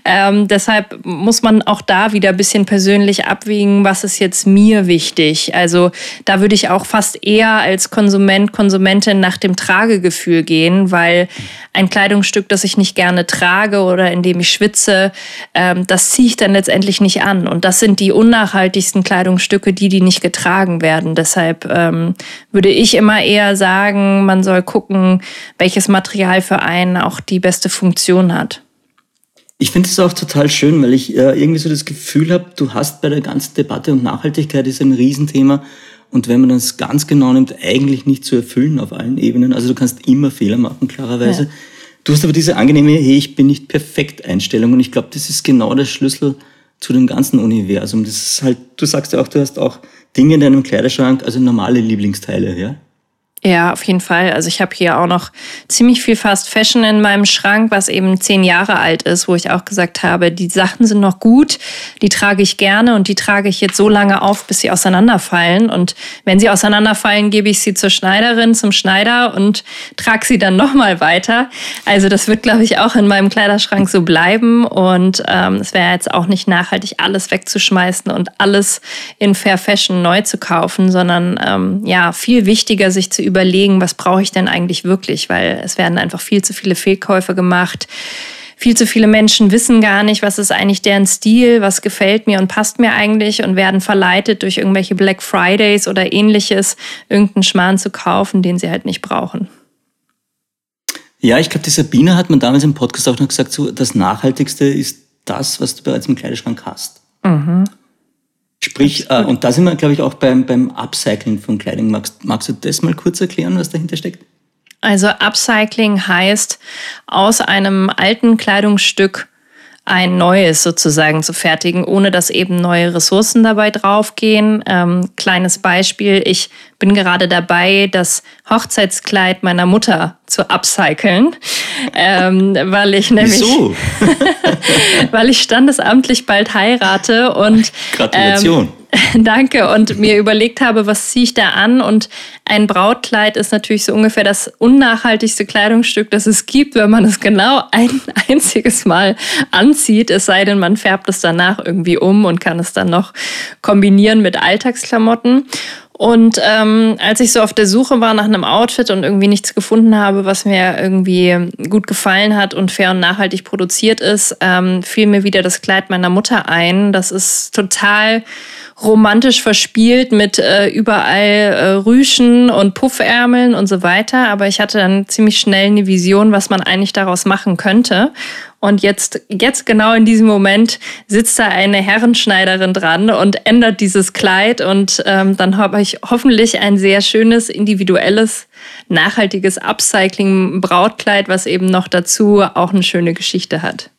Ähm, deshalb muss man auch da wieder ein bisschen persönlich abwägen, was ist jetzt mir wichtig. Also da würde ich auch fast fast eher als Konsument, Konsumentin nach dem Tragegefühl gehen, weil ein Kleidungsstück, das ich nicht gerne trage oder in dem ich schwitze, ähm, das ziehe ich dann letztendlich nicht an. Und das sind die unnachhaltigsten Kleidungsstücke, die, die nicht getragen werden. Deshalb ähm, würde ich immer eher sagen, man soll gucken, welches Material für einen auch die beste Funktion hat. Ich finde es auch total schön, weil ich äh, irgendwie so das Gefühl habe, du hast bei der ganzen Debatte und Nachhaltigkeit ist ein Riesenthema und wenn man das ganz genau nimmt, eigentlich nicht zu erfüllen auf allen Ebenen. Also du kannst immer Fehler machen, klarerweise. Ja. Du hast aber diese angenehme, hey, ich bin nicht perfekt Einstellung. Und ich glaube, das ist genau der Schlüssel zu dem ganzen Universum. Das ist halt, du sagst ja auch, du hast auch Dinge in deinem Kleiderschrank, also normale Lieblingsteile, ja? Ja, auf jeden Fall. Also ich habe hier auch noch ziemlich viel Fast Fashion in meinem Schrank, was eben zehn Jahre alt ist, wo ich auch gesagt habe, die Sachen sind noch gut, die trage ich gerne und die trage ich jetzt so lange auf, bis sie auseinanderfallen. Und wenn sie auseinanderfallen, gebe ich sie zur Schneiderin, zum Schneider und trage sie dann nochmal weiter. Also das wird, glaube ich, auch in meinem Kleiderschrank so bleiben. Und ähm, es wäre jetzt auch nicht nachhaltig, alles wegzuschmeißen und alles in Fair Fashion neu zu kaufen, sondern ähm, ja, viel wichtiger, sich zu überlegen, was brauche ich denn eigentlich wirklich, weil es werden einfach viel zu viele Fehlkäufe gemacht. Viel zu viele Menschen wissen gar nicht, was ist eigentlich deren Stil, was gefällt mir und passt mir eigentlich und werden verleitet durch irgendwelche Black Fridays oder ähnliches, irgendeinen Schmarrn zu kaufen, den sie halt nicht brauchen. Ja, ich glaube, die Sabine hat man damals im Podcast auch noch gesagt, so, das Nachhaltigste ist das, was du bereits im Kleiderschrank hast. Mhm. Sprich, äh, und da sind wir, glaube ich, auch beim, beim Upcycling von Kleidung. Magst, magst du das mal kurz erklären, was dahinter steckt? Also Upcycling heißt, aus einem alten Kleidungsstück ein neues sozusagen zu fertigen, ohne dass eben neue Ressourcen dabei draufgehen. Ähm, kleines Beispiel, ich bin gerade dabei, das Hochzeitskleid meiner Mutter zu upcyclen, ähm, weil ich nämlich, Wieso? weil ich standesamtlich bald heirate und Gratulation. Ähm, Danke. Und mir überlegt habe, was ziehe ich da an? Und ein Brautkleid ist natürlich so ungefähr das unnachhaltigste Kleidungsstück, das es gibt, wenn man es genau ein einziges Mal anzieht. Es sei denn, man färbt es danach irgendwie um und kann es dann noch kombinieren mit Alltagsklamotten. Und ähm, als ich so auf der Suche war nach einem Outfit und irgendwie nichts gefunden habe, was mir irgendwie gut gefallen hat und fair und nachhaltig produziert ist, ähm, fiel mir wieder das Kleid meiner Mutter ein. Das ist total romantisch verspielt mit äh, überall äh, Rüschen und Puffärmeln und so weiter. Aber ich hatte dann ziemlich schnell eine Vision, was man eigentlich daraus machen könnte. Und jetzt, jetzt genau in diesem Moment sitzt da eine Herrenschneiderin dran und ändert dieses Kleid. Und ähm, dann habe ich hoffentlich ein sehr schönes, individuelles, nachhaltiges Upcycling-Brautkleid, was eben noch dazu auch eine schöne Geschichte hat.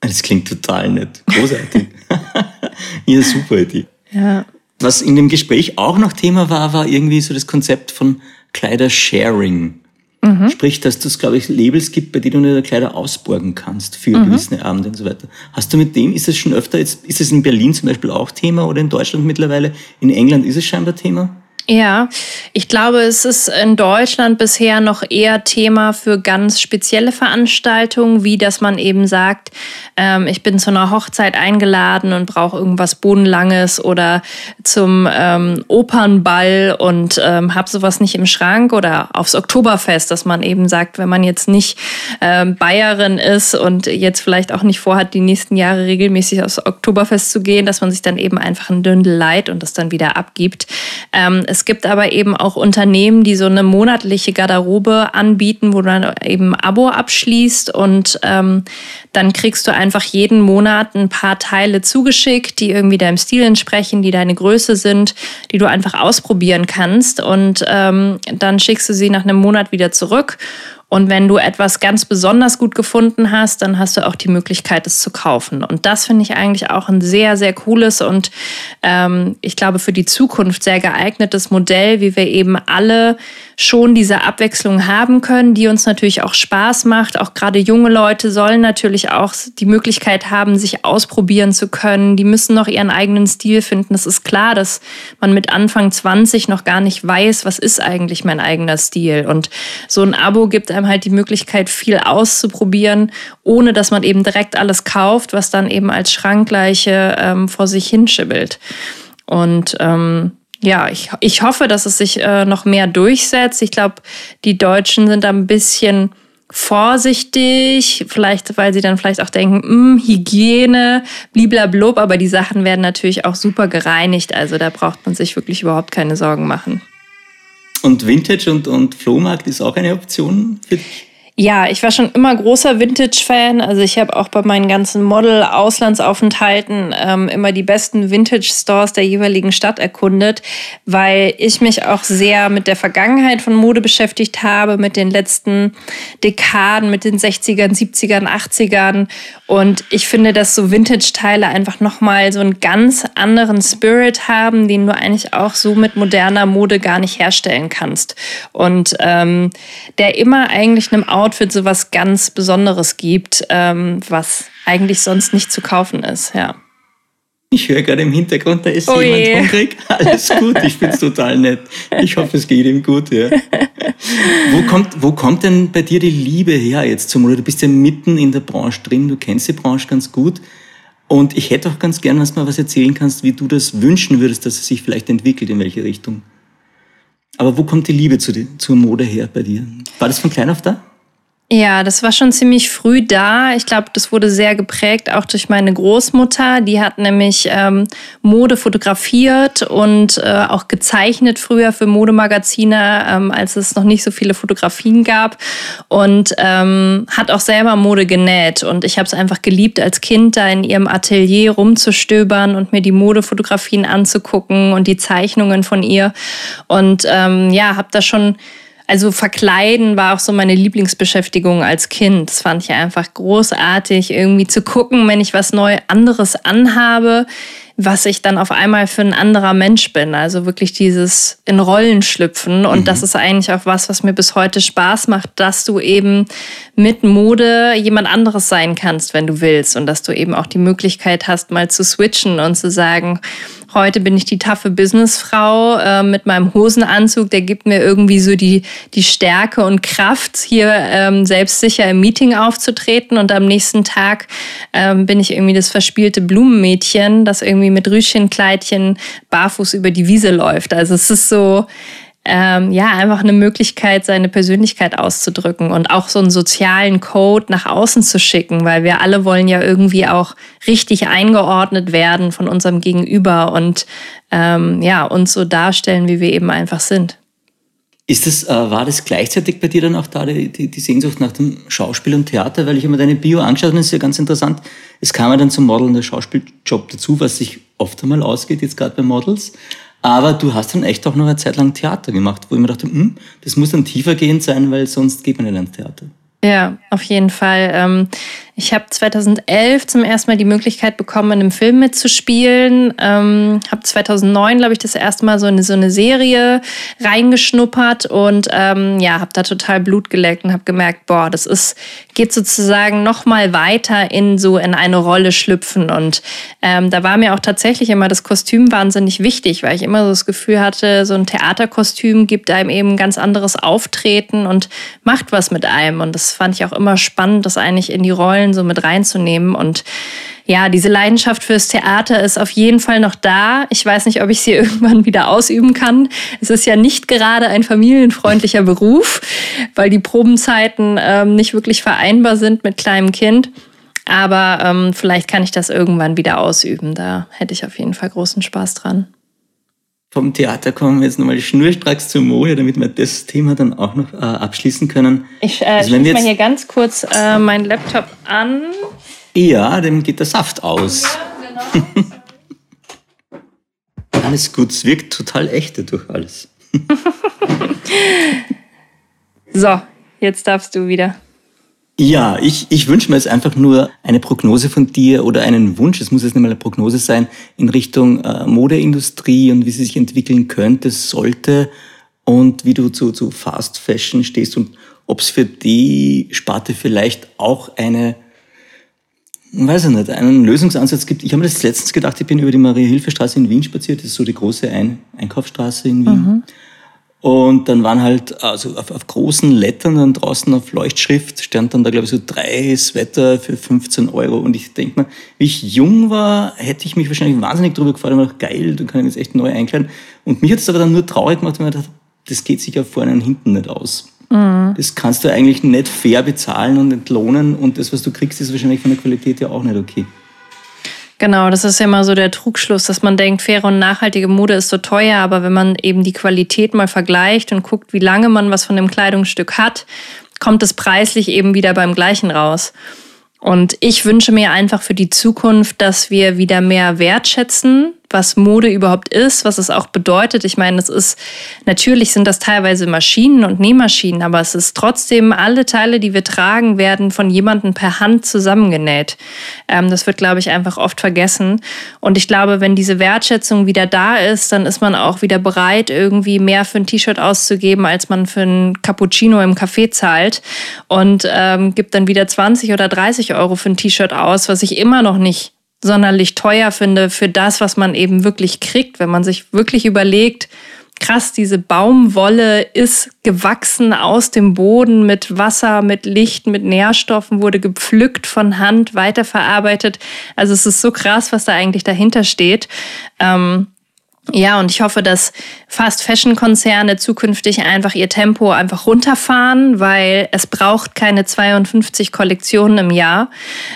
Das klingt total nett. Großartig. ja, super Idee. Ja. Was in dem Gespräch auch noch Thema war, war irgendwie so das Konzept von Kleidersharing. Mhm. Sprich, dass es, glaube ich, Labels gibt, bei denen du deine Kleider ausborgen kannst für mhm. gewisse Abende und so weiter. Hast du mit dem, ist es schon öfter, jetzt, ist es in Berlin zum Beispiel auch Thema oder in Deutschland mittlerweile? In England ist es scheinbar Thema? Ja, ich glaube, es ist in Deutschland bisher noch eher Thema für ganz spezielle Veranstaltungen, wie dass man eben sagt, ähm, ich bin zu einer Hochzeit eingeladen und brauche irgendwas Bodenlanges oder zum ähm, Opernball und ähm, habe sowas nicht im Schrank oder aufs Oktoberfest, dass man eben sagt, wenn man jetzt nicht ähm, Bayerin ist und jetzt vielleicht auch nicht vorhat, die nächsten Jahre regelmäßig aufs Oktoberfest zu gehen, dass man sich dann eben einfach ein Dündel leiht und das dann wieder abgibt. Es gibt aber eben auch Unternehmen, die so eine monatliche Garderobe anbieten, wo du dann eben Abo abschließt und ähm, dann kriegst du einfach jeden Monat ein paar Teile zugeschickt, die irgendwie deinem Stil entsprechen, die deine Größe sind, die du einfach ausprobieren kannst. Und ähm, dann schickst du sie nach einem Monat wieder zurück und wenn du etwas ganz besonders gut gefunden hast, dann hast du auch die Möglichkeit, es zu kaufen. Und das finde ich eigentlich auch ein sehr, sehr cooles und ähm, ich glaube für die Zukunft sehr geeignetes Modell, wie wir eben alle schon diese Abwechslung haben können, die uns natürlich auch Spaß macht. Auch gerade junge Leute sollen natürlich auch die Möglichkeit haben, sich ausprobieren zu können. Die müssen noch ihren eigenen Stil finden. Es ist klar, dass man mit Anfang 20 noch gar nicht weiß, was ist eigentlich mein eigener Stil. Und so ein Abo gibt einem halt die Möglichkeit, viel auszuprobieren, ohne dass man eben direkt alles kauft, was dann eben als Schrankgleiche ähm, vor sich hinschibbelt. Und ähm, ja, ich, ich hoffe, dass es sich äh, noch mehr durchsetzt. Ich glaube, die Deutschen sind da ein bisschen vorsichtig, vielleicht, weil sie dann vielleicht auch denken, hm, Hygiene, bliblablub, aber die Sachen werden natürlich auch super gereinigt. Also da braucht man sich wirklich überhaupt keine Sorgen machen. Und Vintage und, und Flohmarkt ist auch eine Option für dich? Ja, ich war schon immer großer Vintage-Fan. Also ich habe auch bei meinen ganzen Model-Auslandsaufenthalten ähm, immer die besten Vintage-Stores der jeweiligen Stadt erkundet, weil ich mich auch sehr mit der Vergangenheit von Mode beschäftigt habe, mit den letzten Dekaden, mit den 60ern, 70ern, 80ern. Und ich finde, dass so Vintage-Teile einfach nochmal so einen ganz anderen Spirit haben, den du eigentlich auch so mit moderner Mode gar nicht herstellen kannst. Und ähm, der immer eigentlich einem Outfit so was ganz Besonderes gibt, ähm, was eigentlich sonst nicht zu kaufen ist, ja. Ich höre gerade im Hintergrund, da ist oh jemand je. hungrig. Alles gut, ich finde es total nett. Ich hoffe, es geht ihm gut. Ja. Wo, kommt, wo kommt denn bei dir die Liebe her jetzt zum Mode? Du bist ja mitten in der Branche drin, du kennst die Branche ganz gut. Und ich hätte auch ganz gern, dass du mal was erzählen kannst, wie du das wünschen würdest, dass es sich vielleicht entwickelt, in welche Richtung. Aber wo kommt die Liebe zu die, zur Mode her bei dir? War das von klein auf da? Ja, das war schon ziemlich früh da. Ich glaube, das wurde sehr geprägt auch durch meine Großmutter. Die hat nämlich ähm, Mode fotografiert und äh, auch gezeichnet früher für Modemagazine, ähm, als es noch nicht so viele Fotografien gab. Und ähm, hat auch selber Mode genäht. Und ich habe es einfach geliebt, als Kind da in ihrem Atelier rumzustöbern und mir die Modefotografien anzugucken und die Zeichnungen von ihr. Und ähm, ja, habe da schon also verkleiden war auch so meine Lieblingsbeschäftigung als Kind. Das fand ich einfach großartig, irgendwie zu gucken, wenn ich was neu anderes anhabe, was ich dann auf einmal für ein anderer Mensch bin. Also wirklich dieses in Rollen schlüpfen. Und mhm. das ist eigentlich auch was, was mir bis heute Spaß macht, dass du eben mit Mode jemand anderes sein kannst, wenn du willst. Und dass du eben auch die Möglichkeit hast, mal zu switchen und zu sagen, Heute bin ich die taffe Businessfrau äh, mit meinem Hosenanzug. Der gibt mir irgendwie so die, die Stärke und Kraft, hier ähm, selbstsicher im Meeting aufzutreten. Und am nächsten Tag ähm, bin ich irgendwie das verspielte Blumenmädchen, das irgendwie mit Rüschenkleidchen barfuß über die Wiese läuft. Also es ist so, ähm, ja, einfach eine Möglichkeit, seine Persönlichkeit auszudrücken und auch so einen sozialen Code nach außen zu schicken, weil wir alle wollen ja irgendwie auch richtig eingeordnet werden von unserem Gegenüber und ähm, ja, uns so darstellen, wie wir eben einfach sind. Ist das, äh, war das gleichzeitig bei dir dann auch da die, die, die, Sehnsucht nach dem Schauspiel und Theater? Weil ich habe mir deine Bio angeschaut und das ist ja ganz interessant. Es kam ja dann zum Model und der Schauspieljob dazu, was sich oft einmal ausgeht, jetzt gerade bei Models. Aber du hast dann echt auch noch eine Zeit lang Theater gemacht, wo ich mir dachte, hm, das muss dann tiefergehend sein, weil sonst geht man nicht ins Theater. Ja, auf jeden Fall. Ich habe 2011 zum ersten Mal die Möglichkeit bekommen, in einem Film mitzuspielen. Ähm, habe 2009, glaube ich, das erste Mal so eine, so eine Serie reingeschnuppert und ähm, ja, habe da total Blut geleckt und habe gemerkt, boah, das ist geht sozusagen noch mal weiter in so in eine Rolle schlüpfen und ähm, da war mir auch tatsächlich immer das Kostüm wahnsinnig wichtig, weil ich immer so das Gefühl hatte, so ein Theaterkostüm gibt einem eben ein ganz anderes Auftreten und macht was mit einem und das fand ich auch immer spannend, das eigentlich in die Rollen Rollen so mit reinzunehmen. Und ja, diese Leidenschaft fürs Theater ist auf jeden Fall noch da. Ich weiß nicht, ob ich sie irgendwann wieder ausüben kann. Es ist ja nicht gerade ein familienfreundlicher Beruf, weil die Probenzeiten ähm, nicht wirklich vereinbar sind mit kleinem Kind. Aber ähm, vielleicht kann ich das irgendwann wieder ausüben. Da hätte ich auf jeden Fall großen Spaß dran. Vom Theater kommen wir jetzt nochmal schnurstracks zur Mode, damit wir das Thema dann auch noch äh, abschließen können. Ich äh, also schließe mal hier ganz kurz äh, meinen Laptop an. Ja, dem geht der Saft aus. Ja, genau. alles gut, es wirkt total echte durch alles. so, jetzt darfst du wieder. Ja, ich, ich wünsche mir jetzt einfach nur eine Prognose von dir oder einen Wunsch, es muss jetzt nicht mal eine Prognose sein, in Richtung äh, Modeindustrie und wie sie sich entwickeln könnte, sollte und wie du zu, zu Fast Fashion stehst und ob es für die Sparte vielleicht auch eine, weiß ich nicht, einen Lösungsansatz gibt. Ich habe mir das letztens gedacht, ich bin über die Maria-Hilfe-Straße in Wien spaziert, das ist so die große Ein Einkaufsstraße in Wien. Mhm. Und dann waren halt also auf, auf, großen Lettern dann draußen auf Leuchtschrift stand dann da, glaube ich, so drei Sweater für 15 Euro. Und ich denke mal, wie ich jung war, hätte ich mich wahrscheinlich wahnsinnig drüber gefreut und gedacht, geil, du kannst jetzt echt neu einkleiden. Und mich hat es aber dann nur traurig gemacht, weil ich dachte, das geht sich ja vorne und hinten nicht aus. Das kannst du eigentlich nicht fair bezahlen und entlohnen. Und das, was du kriegst, ist wahrscheinlich von der Qualität ja auch nicht okay. Genau, das ist ja immer so der Trugschluss, dass man denkt, faire und nachhaltige Mode ist so teuer, aber wenn man eben die Qualität mal vergleicht und guckt, wie lange man was von dem Kleidungsstück hat, kommt es preislich eben wieder beim gleichen raus. Und ich wünsche mir einfach für die Zukunft, dass wir wieder mehr wertschätzen, was Mode überhaupt ist, was es auch bedeutet. Ich meine, es ist natürlich sind das teilweise Maschinen und Nähmaschinen, aber es ist trotzdem alle Teile, die wir tragen, werden von jemandem per Hand zusammengenäht. Ähm, das wird, glaube ich, einfach oft vergessen. Und ich glaube, wenn diese Wertschätzung wieder da ist, dann ist man auch wieder bereit, irgendwie mehr für ein T-Shirt auszugeben, als man für ein Cappuccino im Café zahlt und ähm, gibt dann wieder 20 oder 30 Euro für ein T-Shirt aus, was ich immer noch nicht sonderlich teuer finde für das, was man eben wirklich kriegt, wenn man sich wirklich überlegt, krass, diese Baumwolle ist gewachsen aus dem Boden mit Wasser, mit Licht, mit Nährstoffen, wurde gepflückt von Hand, weiterverarbeitet. Also es ist so krass, was da eigentlich dahinter steht. Ähm, ja, und ich hoffe, dass Fast-Fashion-Konzerne zukünftig einfach ihr Tempo einfach runterfahren, weil es braucht keine 52 Kollektionen im Jahr.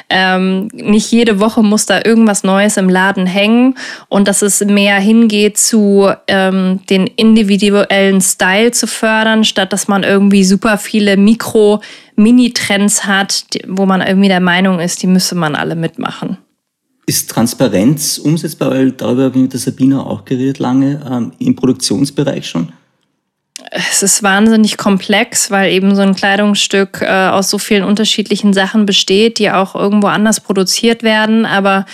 Ähm, nicht jede Woche muss da irgendwas Neues im Laden hängen und dass es mehr hingeht zu ähm, den individuellen Style zu fördern, statt dass man irgendwie super viele Mikro-Mini-Trends hat, wo man irgendwie der Meinung ist, die müsse man alle mitmachen. Ist Transparenz umsetzbar? Weil darüber habe ich mit der Sabina auch geredet, lange ähm, im Produktionsbereich schon. Es ist wahnsinnig komplex, weil eben so ein Kleidungsstück äh, aus so vielen unterschiedlichen Sachen besteht, die auch irgendwo anders produziert werden. Aber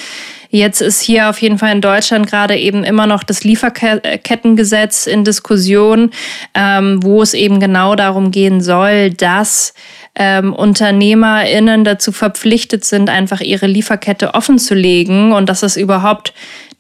Jetzt ist hier auf jeden Fall in Deutschland gerade eben immer noch das Lieferkettengesetz in Diskussion, ähm, wo es eben genau darum gehen soll, dass ähm, UnternehmerInnen dazu verpflichtet sind, einfach ihre Lieferkette offen zu legen und dass es überhaupt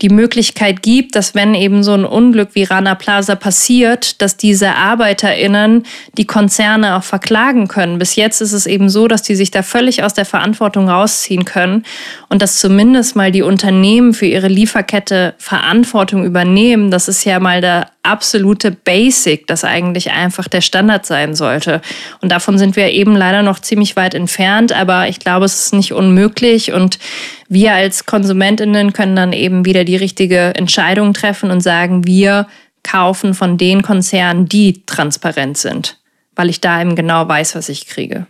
die Möglichkeit gibt, dass wenn eben so ein Unglück wie Rana Plaza passiert, dass diese ArbeiterInnen die Konzerne auch verklagen können. Bis jetzt ist es eben so, dass die sich da völlig aus der Verantwortung rausziehen können und dass zumindest mal die Unternehmen für ihre Lieferkette Verantwortung übernehmen. Das ist ja mal der absolute Basic, das eigentlich einfach der Standard sein sollte. Und davon sind wir eben leider noch ziemlich weit entfernt, aber ich glaube, es ist nicht unmöglich und wir als Konsumentinnen können dann eben wieder die richtige Entscheidung treffen und sagen, wir kaufen von den Konzernen, die transparent sind, weil ich da eben genau weiß, was ich kriege.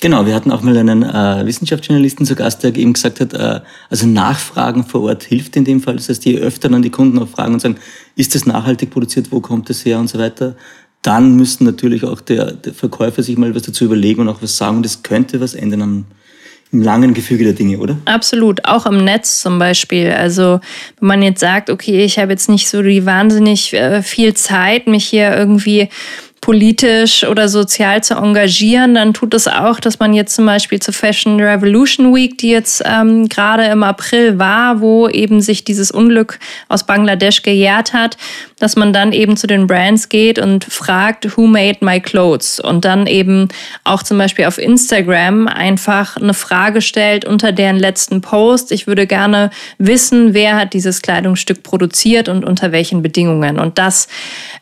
Genau, wir hatten auch mal einen äh, Wissenschaftsjournalisten zu Gast, der eben gesagt hat, äh, also Nachfragen vor Ort hilft in dem Fall. Das heißt, je öfter dann die Kunden auch fragen und sagen, ist das nachhaltig produziert, wo kommt das her und so weiter, dann müssten natürlich auch der, der Verkäufer sich mal was dazu überlegen und auch was sagen. Das könnte was ändern am, im langen Gefüge der Dinge, oder? Absolut, auch im Netz zum Beispiel. Also wenn man jetzt sagt, okay, ich habe jetzt nicht so die wahnsinnig äh, viel Zeit, mich hier irgendwie politisch oder sozial zu engagieren, dann tut es auch, dass man jetzt zum Beispiel zur Fashion Revolution Week, die jetzt ähm, gerade im April war, wo eben sich dieses Unglück aus Bangladesch gejährt hat, dass man dann eben zu den Brands geht und fragt, who made my clothes? Und dann eben auch zum Beispiel auf Instagram einfach eine Frage stellt unter deren letzten Post. Ich würde gerne wissen, wer hat dieses Kleidungsstück produziert und unter welchen Bedingungen. Und das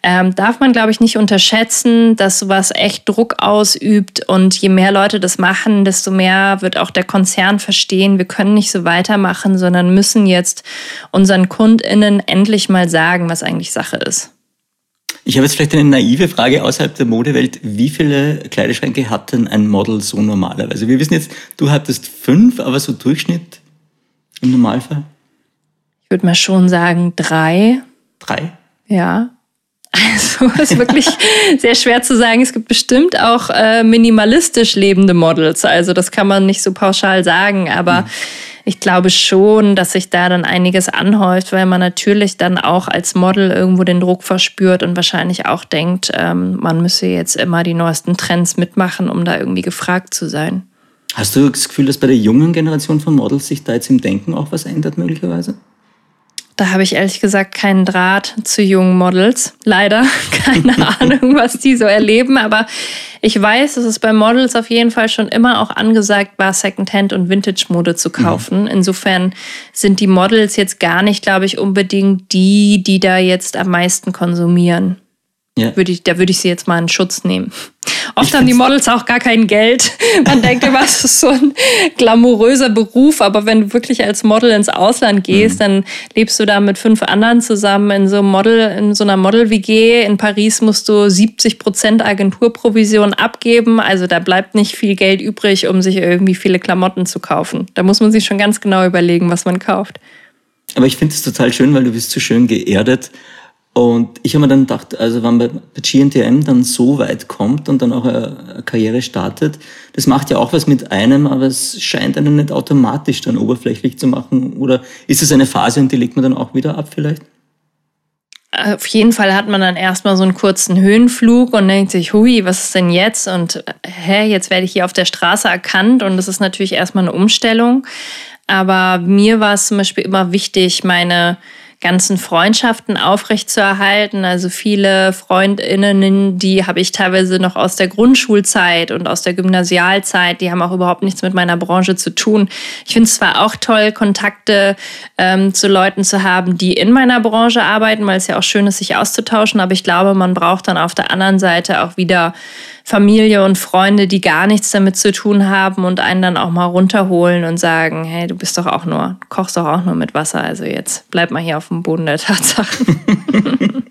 ähm, darf man, glaube ich, nicht unterschätzen setzen, dass sowas echt Druck ausübt. Und je mehr Leute das machen, desto mehr wird auch der Konzern verstehen, wir können nicht so weitermachen, sondern müssen jetzt unseren KundInnen endlich mal sagen, was eigentlich Sache ist. Ich habe jetzt vielleicht eine naive Frage außerhalb der Modewelt. Wie viele Kleiderschränke hat denn ein Model so normalerweise? Wir wissen jetzt, du hattest fünf, aber so Durchschnitt im Normalfall? Ich würde mal schon sagen drei. Drei? Ja. Also ist wirklich sehr schwer zu sagen. Es gibt bestimmt auch äh, minimalistisch lebende Models. Also das kann man nicht so pauschal sagen, aber mhm. ich glaube schon, dass sich da dann einiges anhäuft, weil man natürlich dann auch als Model irgendwo den Druck verspürt und wahrscheinlich auch denkt, ähm, man müsse jetzt immer die neuesten Trends mitmachen, um da irgendwie gefragt zu sein. Hast du das Gefühl, dass bei der jungen Generation von Models sich da jetzt im Denken auch was ändert möglicherweise? Da habe ich ehrlich gesagt keinen Draht zu jungen Models. Leider keine Ahnung, was die so erleben. Aber ich weiß, dass es bei Models auf jeden Fall schon immer auch angesagt war, Secondhand und Vintage-Mode zu kaufen. Mhm. Insofern sind die Models jetzt gar nicht, glaube ich, unbedingt die, die da jetzt am meisten konsumieren. Ja. Würde ich, da würde ich sie jetzt mal in Schutz nehmen. Oft haben die Models auch gar kein Geld. Man denkt immer, es ist so ein glamouröser Beruf, aber wenn du wirklich als Model ins Ausland gehst, mhm. dann lebst du da mit fünf anderen zusammen in so einem Model, in so einer Model-WG. In Paris musst du 70 Prozent Agenturprovision abgeben. Also da bleibt nicht viel Geld übrig, um sich irgendwie viele Klamotten zu kaufen. Da muss man sich schon ganz genau überlegen, was man kauft. Aber ich finde es total schön, weil du bist so schön geerdet und ich habe mir dann gedacht, also wenn man bei GNTM dann so weit kommt und dann auch eine Karriere startet, das macht ja auch was mit einem, aber es scheint einen nicht automatisch dann oberflächlich zu machen. Oder ist es eine Phase und die legt man dann auch wieder ab vielleicht? Auf jeden Fall hat man dann erstmal so einen kurzen Höhenflug und denkt sich, hui, was ist denn jetzt? Und hä, jetzt werde ich hier auf der Straße erkannt und das ist natürlich erstmal eine Umstellung. Aber mir war es zum Beispiel immer wichtig, meine ganzen Freundschaften aufrechtzuerhalten. Also viele Freundinnen, die habe ich teilweise noch aus der Grundschulzeit und aus der Gymnasialzeit, die haben auch überhaupt nichts mit meiner Branche zu tun. Ich finde es zwar auch toll, Kontakte ähm, zu Leuten zu haben, die in meiner Branche arbeiten, weil es ja auch schön ist, sich auszutauschen, aber ich glaube, man braucht dann auf der anderen Seite auch wieder Familie und Freunde, die gar nichts damit zu tun haben und einen dann auch mal runterholen und sagen, hey, du bist doch auch nur, kochst doch auch nur mit Wasser, also jetzt bleib mal hier auf dem Boden der Tatsachen.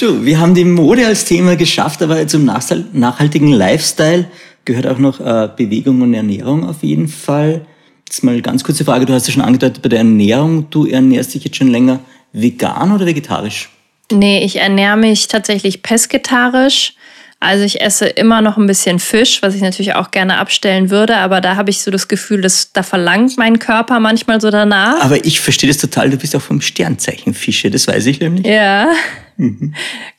du, wir haben die Mode als Thema geschafft, aber zum nachhaltigen Lifestyle gehört auch noch äh, Bewegung und Ernährung auf jeden Fall. Jetzt mal ganz kurze Frage, du hast ja schon angedeutet bei der Ernährung, du ernährst dich jetzt schon länger vegan oder vegetarisch? Nee, ich ernähre mich tatsächlich pesketarisch. Also ich esse immer noch ein bisschen Fisch, was ich natürlich auch gerne abstellen würde, aber da habe ich so das Gefühl, dass da verlangt mein Körper manchmal so danach. Aber ich verstehe das total, du bist auch vom Sternzeichen Fische, das weiß ich nämlich. Ja. Mhm.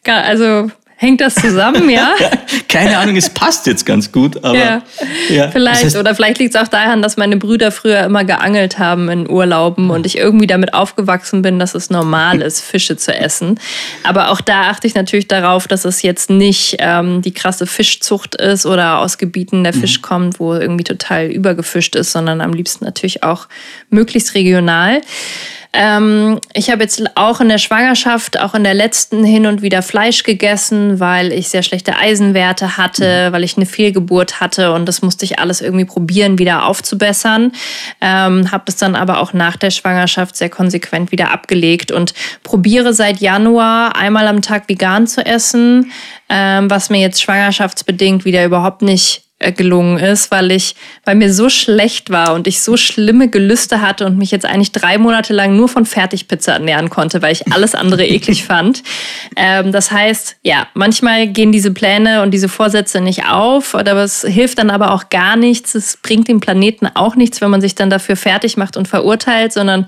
Also Hängt das zusammen, ja? Keine Ahnung, es passt jetzt ganz gut, aber. Ja, ja. vielleicht. Das heißt, oder vielleicht liegt es auch daran, dass meine Brüder früher immer geangelt haben in Urlauben und ich irgendwie damit aufgewachsen bin, dass es normal ist, Fische zu essen. Aber auch da achte ich natürlich darauf, dass es jetzt nicht ähm, die krasse Fischzucht ist oder aus Gebieten der Fisch mhm. kommt, wo irgendwie total übergefischt ist, sondern am liebsten natürlich auch möglichst regional. Ähm, ich habe jetzt auch in der Schwangerschaft, auch in der letzten hin und wieder Fleisch gegessen, weil ich sehr schlechte Eisenwerte hatte, mhm. weil ich eine Fehlgeburt hatte und das musste ich alles irgendwie probieren, wieder aufzubessern. Ähm, habe es dann aber auch nach der Schwangerschaft sehr konsequent wieder abgelegt und probiere seit Januar einmal am Tag vegan zu essen, ähm, was mir jetzt schwangerschaftsbedingt wieder überhaupt nicht gelungen ist, weil ich, weil mir so schlecht war und ich so schlimme Gelüste hatte und mich jetzt eigentlich drei Monate lang nur von Fertigpizza ernähren konnte, weil ich alles andere eklig fand. Ähm, das heißt, ja, manchmal gehen diese Pläne und diese Vorsätze nicht auf, aber es hilft dann aber auch gar nichts. Es bringt dem Planeten auch nichts, wenn man sich dann dafür fertig macht und verurteilt, sondern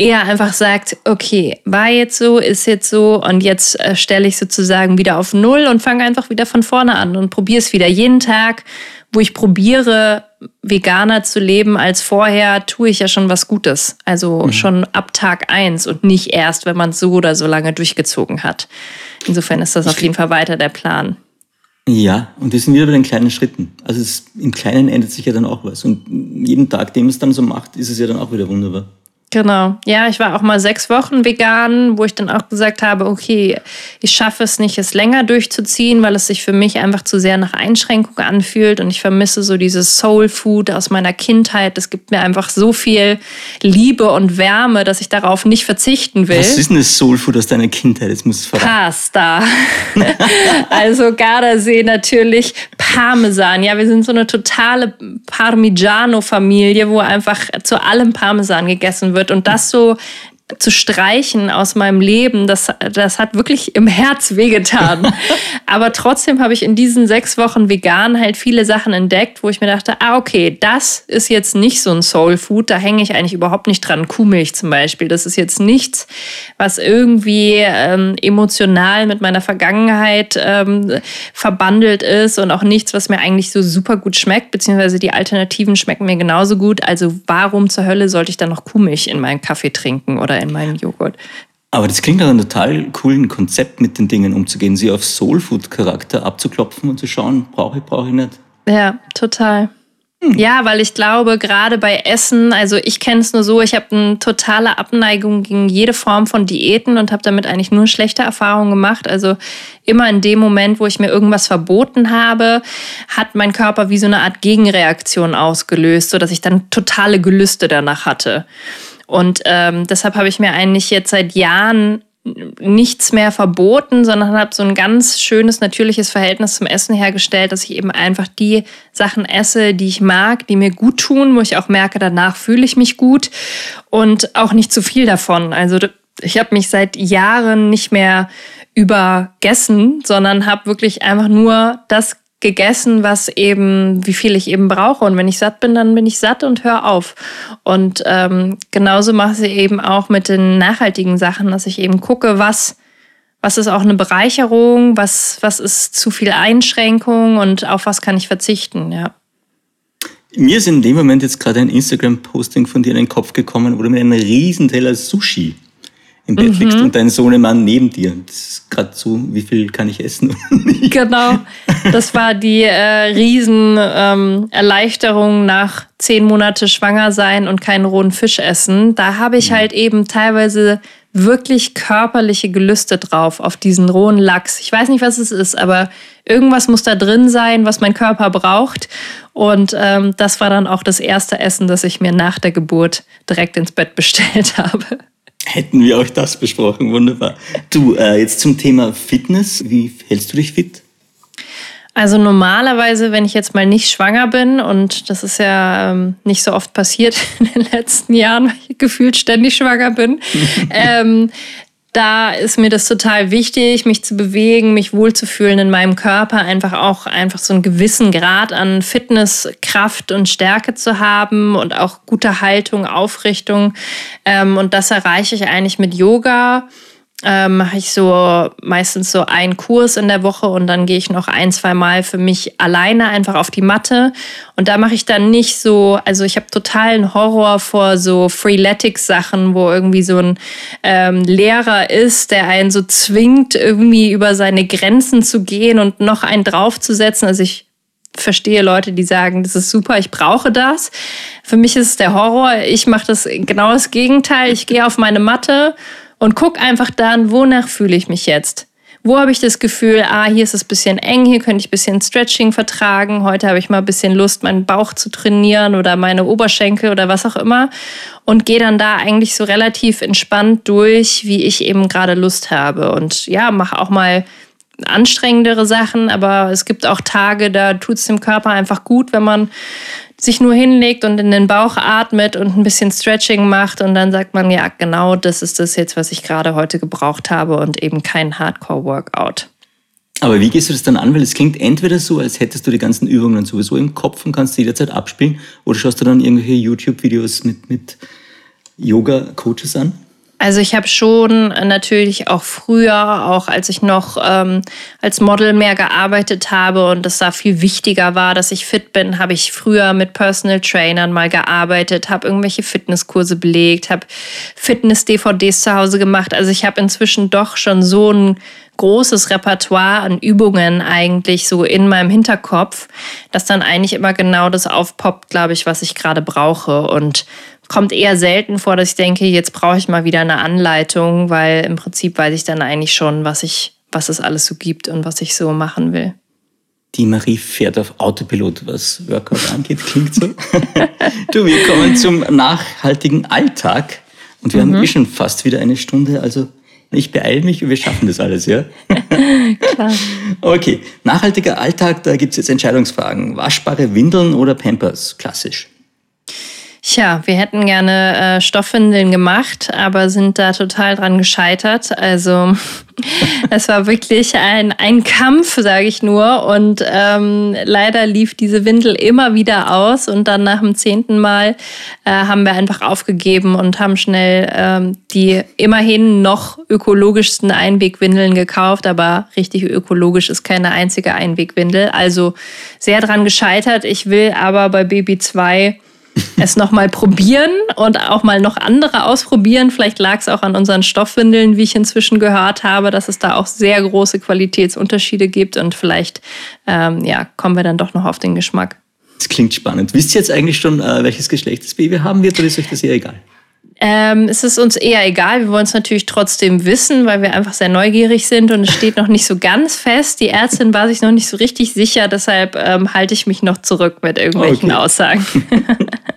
eher einfach sagt, okay, war jetzt so, ist jetzt so und jetzt äh, stelle ich sozusagen wieder auf Null und fange einfach wieder von vorne an und probiere es wieder. Jeden Tag, wo ich probiere, veganer zu leben als vorher, tue ich ja schon was Gutes. Also mhm. schon ab Tag eins und nicht erst, wenn man es so oder so lange durchgezogen hat. Insofern ist das auf jeden Fall weiter der Plan. Ja, und wir sind wieder bei den kleinen Schritten. Also es, im Kleinen ändert sich ja dann auch was. Und jeden Tag, den man es dann so macht, ist es ja dann auch wieder wunderbar. Genau. Ja, ich war auch mal sechs Wochen vegan, wo ich dann auch gesagt habe, okay, ich schaffe es nicht, es länger durchzuziehen, weil es sich für mich einfach zu sehr nach Einschränkung anfühlt und ich vermisse so dieses Soul Food aus meiner Kindheit. Es gibt mir einfach so viel Liebe und Wärme, dass ich darauf nicht verzichten will. Was ist denn das Soul Food aus deiner Kindheit? Jetzt muss es Pasta. also Gardasee natürlich, Parmesan. Ja, wir sind so eine totale Parmigiano-Familie, wo einfach zu allem Parmesan gegessen wird wird. Und das so zu streichen aus meinem Leben, das, das hat wirklich im Herz wehgetan. Aber trotzdem habe ich in diesen sechs Wochen vegan halt viele Sachen entdeckt, wo ich mir dachte, ah, okay, das ist jetzt nicht so ein Soul Food, da hänge ich eigentlich überhaupt nicht dran. Kuhmilch zum Beispiel, das ist jetzt nichts, was irgendwie ähm, emotional mit meiner Vergangenheit ähm, verbandelt ist und auch nichts, was mir eigentlich so super gut schmeckt, beziehungsweise die Alternativen schmecken mir genauso gut. Also warum zur Hölle sollte ich dann noch Kuhmilch in meinen Kaffee trinken oder in meinen Joghurt. Aber das klingt nach einem total coolen Konzept, mit den Dingen umzugehen, sie auf Soulfood-Charakter abzuklopfen und zu schauen, brauche ich, brauche ich nicht. Ja, total. Hm. Ja, weil ich glaube, gerade bei Essen, also ich kenne es nur so, ich habe eine totale Abneigung gegen jede Form von Diäten und habe damit eigentlich nur schlechte Erfahrungen gemacht. Also immer in dem Moment, wo ich mir irgendwas verboten habe, hat mein Körper wie so eine Art Gegenreaktion ausgelöst, sodass ich dann totale Gelüste danach hatte. Und ähm, deshalb habe ich mir eigentlich jetzt seit Jahren nichts mehr verboten, sondern habe so ein ganz schönes, natürliches Verhältnis zum Essen hergestellt, dass ich eben einfach die Sachen esse, die ich mag, die mir gut tun, wo ich auch merke, danach fühle ich mich gut und auch nicht zu viel davon. Also ich habe mich seit Jahren nicht mehr übergessen, sondern habe wirklich einfach nur das gegessen, was eben, wie viel ich eben brauche. Und wenn ich satt bin, dann bin ich satt und höre auf. Und ähm, genauso mache ich eben auch mit den nachhaltigen Sachen, dass ich eben gucke, was, was ist auch eine Bereicherung, was, was ist zu viel Einschränkung und auf was kann ich verzichten, ja. Mir ist in dem Moment jetzt gerade ein Instagram-Posting von dir in den Kopf gekommen, wo du mit einem Riesenteller Sushi im Bett mhm. liegst und dein Sohnemann neben dir. Das ist gerade so, wie viel kann ich essen? genau, das war die äh, Riesenerleichterung ähm, nach zehn Monate schwanger sein und keinen rohen Fisch essen. Da habe ich mhm. halt eben teilweise wirklich körperliche Gelüste drauf auf diesen rohen Lachs. Ich weiß nicht, was es ist, aber irgendwas muss da drin sein, was mein Körper braucht. Und ähm, das war dann auch das erste Essen, das ich mir nach der Geburt direkt ins Bett bestellt habe. Hätten wir auch das besprochen, wunderbar. Du, äh, jetzt zum Thema Fitness. Wie hältst du dich fit? Also normalerweise, wenn ich jetzt mal nicht schwanger bin, und das ist ja ähm, nicht so oft passiert in den letzten Jahren, weil ich gefühlt ständig schwanger bin, ähm, da ist mir das total wichtig, mich zu bewegen, mich wohlzufühlen in meinem Körper, einfach auch einfach so einen gewissen Grad an Fitness, Kraft und Stärke zu haben und auch gute Haltung, Aufrichtung. Ähm, und das erreiche ich eigentlich mit Yoga ähm, mache ich so meistens so einen Kurs in der Woche und dann gehe ich noch ein, zwei Mal für mich alleine einfach auf die Matte. Und da mache ich dann nicht so, also ich habe totalen Horror vor so Freeletics-Sachen, wo irgendwie so ein ähm, Lehrer ist, der einen so zwingt, irgendwie über seine Grenzen zu gehen und noch einen draufzusetzen. Also ich verstehe Leute, die sagen, das ist super, ich brauche das. Für mich ist es der Horror. Ich mache das genau das Gegenteil. Ich gehe auf meine Matte und guck einfach dann, wonach fühle ich mich jetzt. Wo habe ich das Gefühl, ah, hier ist es ein bisschen eng, hier könnte ich ein bisschen Stretching vertragen, heute habe ich mal ein bisschen Lust, meinen Bauch zu trainieren oder meine Oberschenkel oder was auch immer und gehe dann da eigentlich so relativ entspannt durch, wie ich eben gerade Lust habe und ja, mache auch mal anstrengendere Sachen, aber es gibt auch Tage, da tut es dem Körper einfach gut, wenn man sich nur hinlegt und in den Bauch atmet und ein bisschen Stretching macht und dann sagt man, ja, genau das ist das jetzt, was ich gerade heute gebraucht habe und eben kein Hardcore-Workout. Aber wie gehst du das dann an? Weil es klingt entweder so, als hättest du die ganzen Übungen sowieso im Kopf und kannst jederzeit abspielen, oder schaust du dann irgendwelche YouTube-Videos mit, mit Yoga-Coaches an? Also ich habe schon natürlich auch früher, auch als ich noch ähm, als Model mehr gearbeitet habe und es da viel wichtiger war, dass ich fit bin, habe ich früher mit Personal Trainern mal gearbeitet, habe irgendwelche Fitnesskurse belegt, habe Fitness-DVDs zu Hause gemacht. Also ich habe inzwischen doch schon so ein großes Repertoire an Übungen eigentlich so in meinem Hinterkopf, dass dann eigentlich immer genau das aufpoppt, glaube ich, was ich gerade brauche. Und kommt eher selten vor, dass ich denke, jetzt brauche ich mal wieder eine Anleitung, weil im Prinzip weiß ich dann eigentlich schon, was ich, was es alles so gibt und was ich so machen will. Die Marie fährt auf Autopilot, was Workout angeht, klingt so. du, wir kommen zum nachhaltigen Alltag und wir mhm. haben eh schon fast wieder eine Stunde, also ich beeile mich und wir schaffen das alles, ja? Klar. Okay, nachhaltiger Alltag, da gibt es jetzt Entscheidungsfragen. Waschbare Windeln oder Pampers? Klassisch. Tja, wir hätten gerne äh, Stoffwindeln gemacht, aber sind da total dran gescheitert. Also es war wirklich ein, ein Kampf, sage ich nur. Und ähm, leider lief diese Windel immer wieder aus. Und dann nach dem zehnten Mal äh, haben wir einfach aufgegeben und haben schnell ähm, die immerhin noch ökologischsten Einwegwindeln gekauft. Aber richtig ökologisch ist keine einzige Einwegwindel. Also sehr dran gescheitert. Ich will aber bei Baby 2 es nochmal probieren und auch mal noch andere ausprobieren. Vielleicht lag es auch an unseren Stoffwindeln, wie ich inzwischen gehört habe, dass es da auch sehr große Qualitätsunterschiede gibt und vielleicht ähm, ja, kommen wir dann doch noch auf den Geschmack. Das klingt spannend. Wisst ihr jetzt eigentlich schon, äh, welches Geschlecht das Baby haben wird oder ist euch das eher egal? Ähm, es ist uns eher egal. Wir wollen es natürlich trotzdem wissen, weil wir einfach sehr neugierig sind und es steht noch nicht so ganz fest. Die Ärztin war sich noch nicht so richtig sicher, deshalb ähm, halte ich mich noch zurück mit irgendwelchen okay. Aussagen.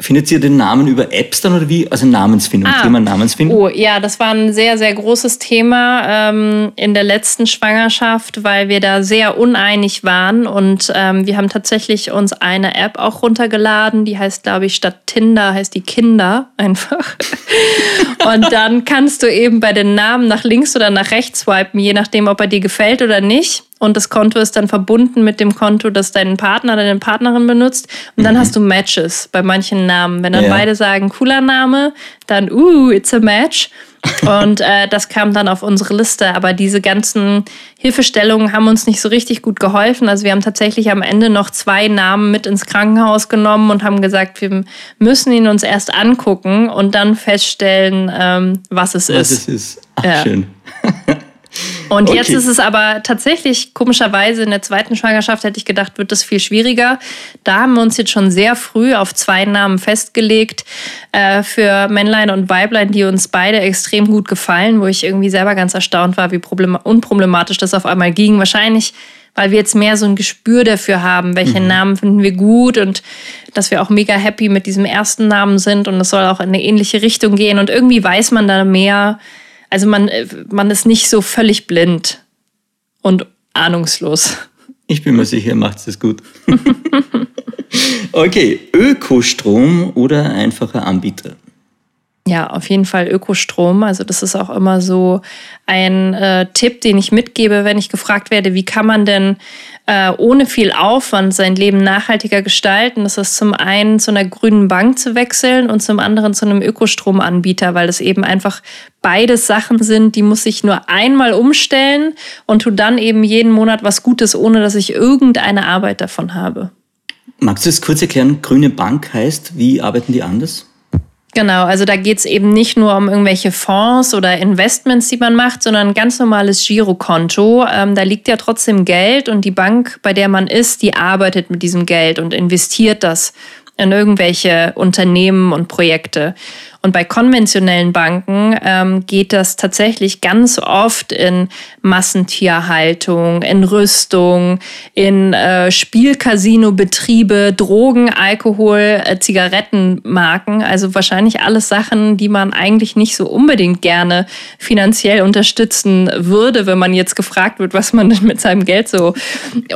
Findet ihr den Namen über Apps dann oder wie? Also Namensfindung, ah. Thema Namensfindung? Oh ja, das war ein sehr, sehr großes Thema ähm, in der letzten Schwangerschaft, weil wir da sehr uneinig waren und ähm, wir haben tatsächlich uns eine App auch runtergeladen, die heißt, glaube ich, statt Tinder heißt die Kinder einfach. und dann kannst du eben bei den Namen nach links oder nach rechts swipen, je nachdem, ob er dir gefällt oder nicht und das Konto ist dann verbunden mit dem Konto, das dein Partner oder deine Partnerin benutzt. Und dann mhm. hast du Matches bei manchen Namen. Wenn dann ja. beide sagen, cooler Name, dann, uh, it's a match. und äh, das kam dann auf unsere Liste. Aber diese ganzen Hilfestellungen haben uns nicht so richtig gut geholfen. Also wir haben tatsächlich am Ende noch zwei Namen mit ins Krankenhaus genommen und haben gesagt, wir müssen ihn uns erst angucken und dann feststellen, ähm, was es was ist. Was es ist. Ach, ja. schön. Und okay. jetzt ist es aber tatsächlich, komischerweise, in der zweiten Schwangerschaft hätte ich gedacht, wird das viel schwieriger. Da haben wir uns jetzt schon sehr früh auf zwei Namen festgelegt äh, für Männlein und Weiblein, die uns beide extrem gut gefallen, wo ich irgendwie selber ganz erstaunt war, wie unproblematisch das auf einmal ging. Wahrscheinlich weil wir jetzt mehr so ein Gespür dafür haben, welche mhm. Namen finden wir gut und dass wir auch mega happy mit diesem ersten Namen sind und es soll auch in eine ähnliche Richtung gehen und irgendwie weiß man da mehr, also man, äh, man ist nicht so völlig blind und ahnungslos. Ich bin mir sicher, macht es gut. okay, Ökostrom oder einfacher Anbieter? Ja, auf jeden Fall Ökostrom. Also das ist auch immer so ein äh, Tipp, den ich mitgebe, wenn ich gefragt werde, wie kann man denn äh, ohne viel Aufwand sein Leben nachhaltiger gestalten. Das ist zum einen zu einer grünen Bank zu wechseln und zum anderen zu einem Ökostromanbieter, weil das eben einfach beides Sachen sind, die muss ich nur einmal umstellen und tu dann eben jeden Monat was Gutes, ohne dass ich irgendeine Arbeit davon habe. Magst du das kurz erklären? Grüne Bank heißt, wie arbeiten die anders? Genau, also da geht es eben nicht nur um irgendwelche Fonds oder Investments, die man macht, sondern ein ganz normales Girokonto. Ähm, da liegt ja trotzdem Geld und die Bank, bei der man ist, die arbeitet mit diesem Geld und investiert das in irgendwelche Unternehmen und Projekte. Und bei konventionellen Banken ähm, geht das tatsächlich ganz oft in Massentierhaltung, in Rüstung, in äh, Spielcasino-Betriebe, Drogen, Alkohol, äh, Zigarettenmarken. Also wahrscheinlich alles Sachen, die man eigentlich nicht so unbedingt gerne finanziell unterstützen würde, wenn man jetzt gefragt wird, was man denn mit seinem Geld so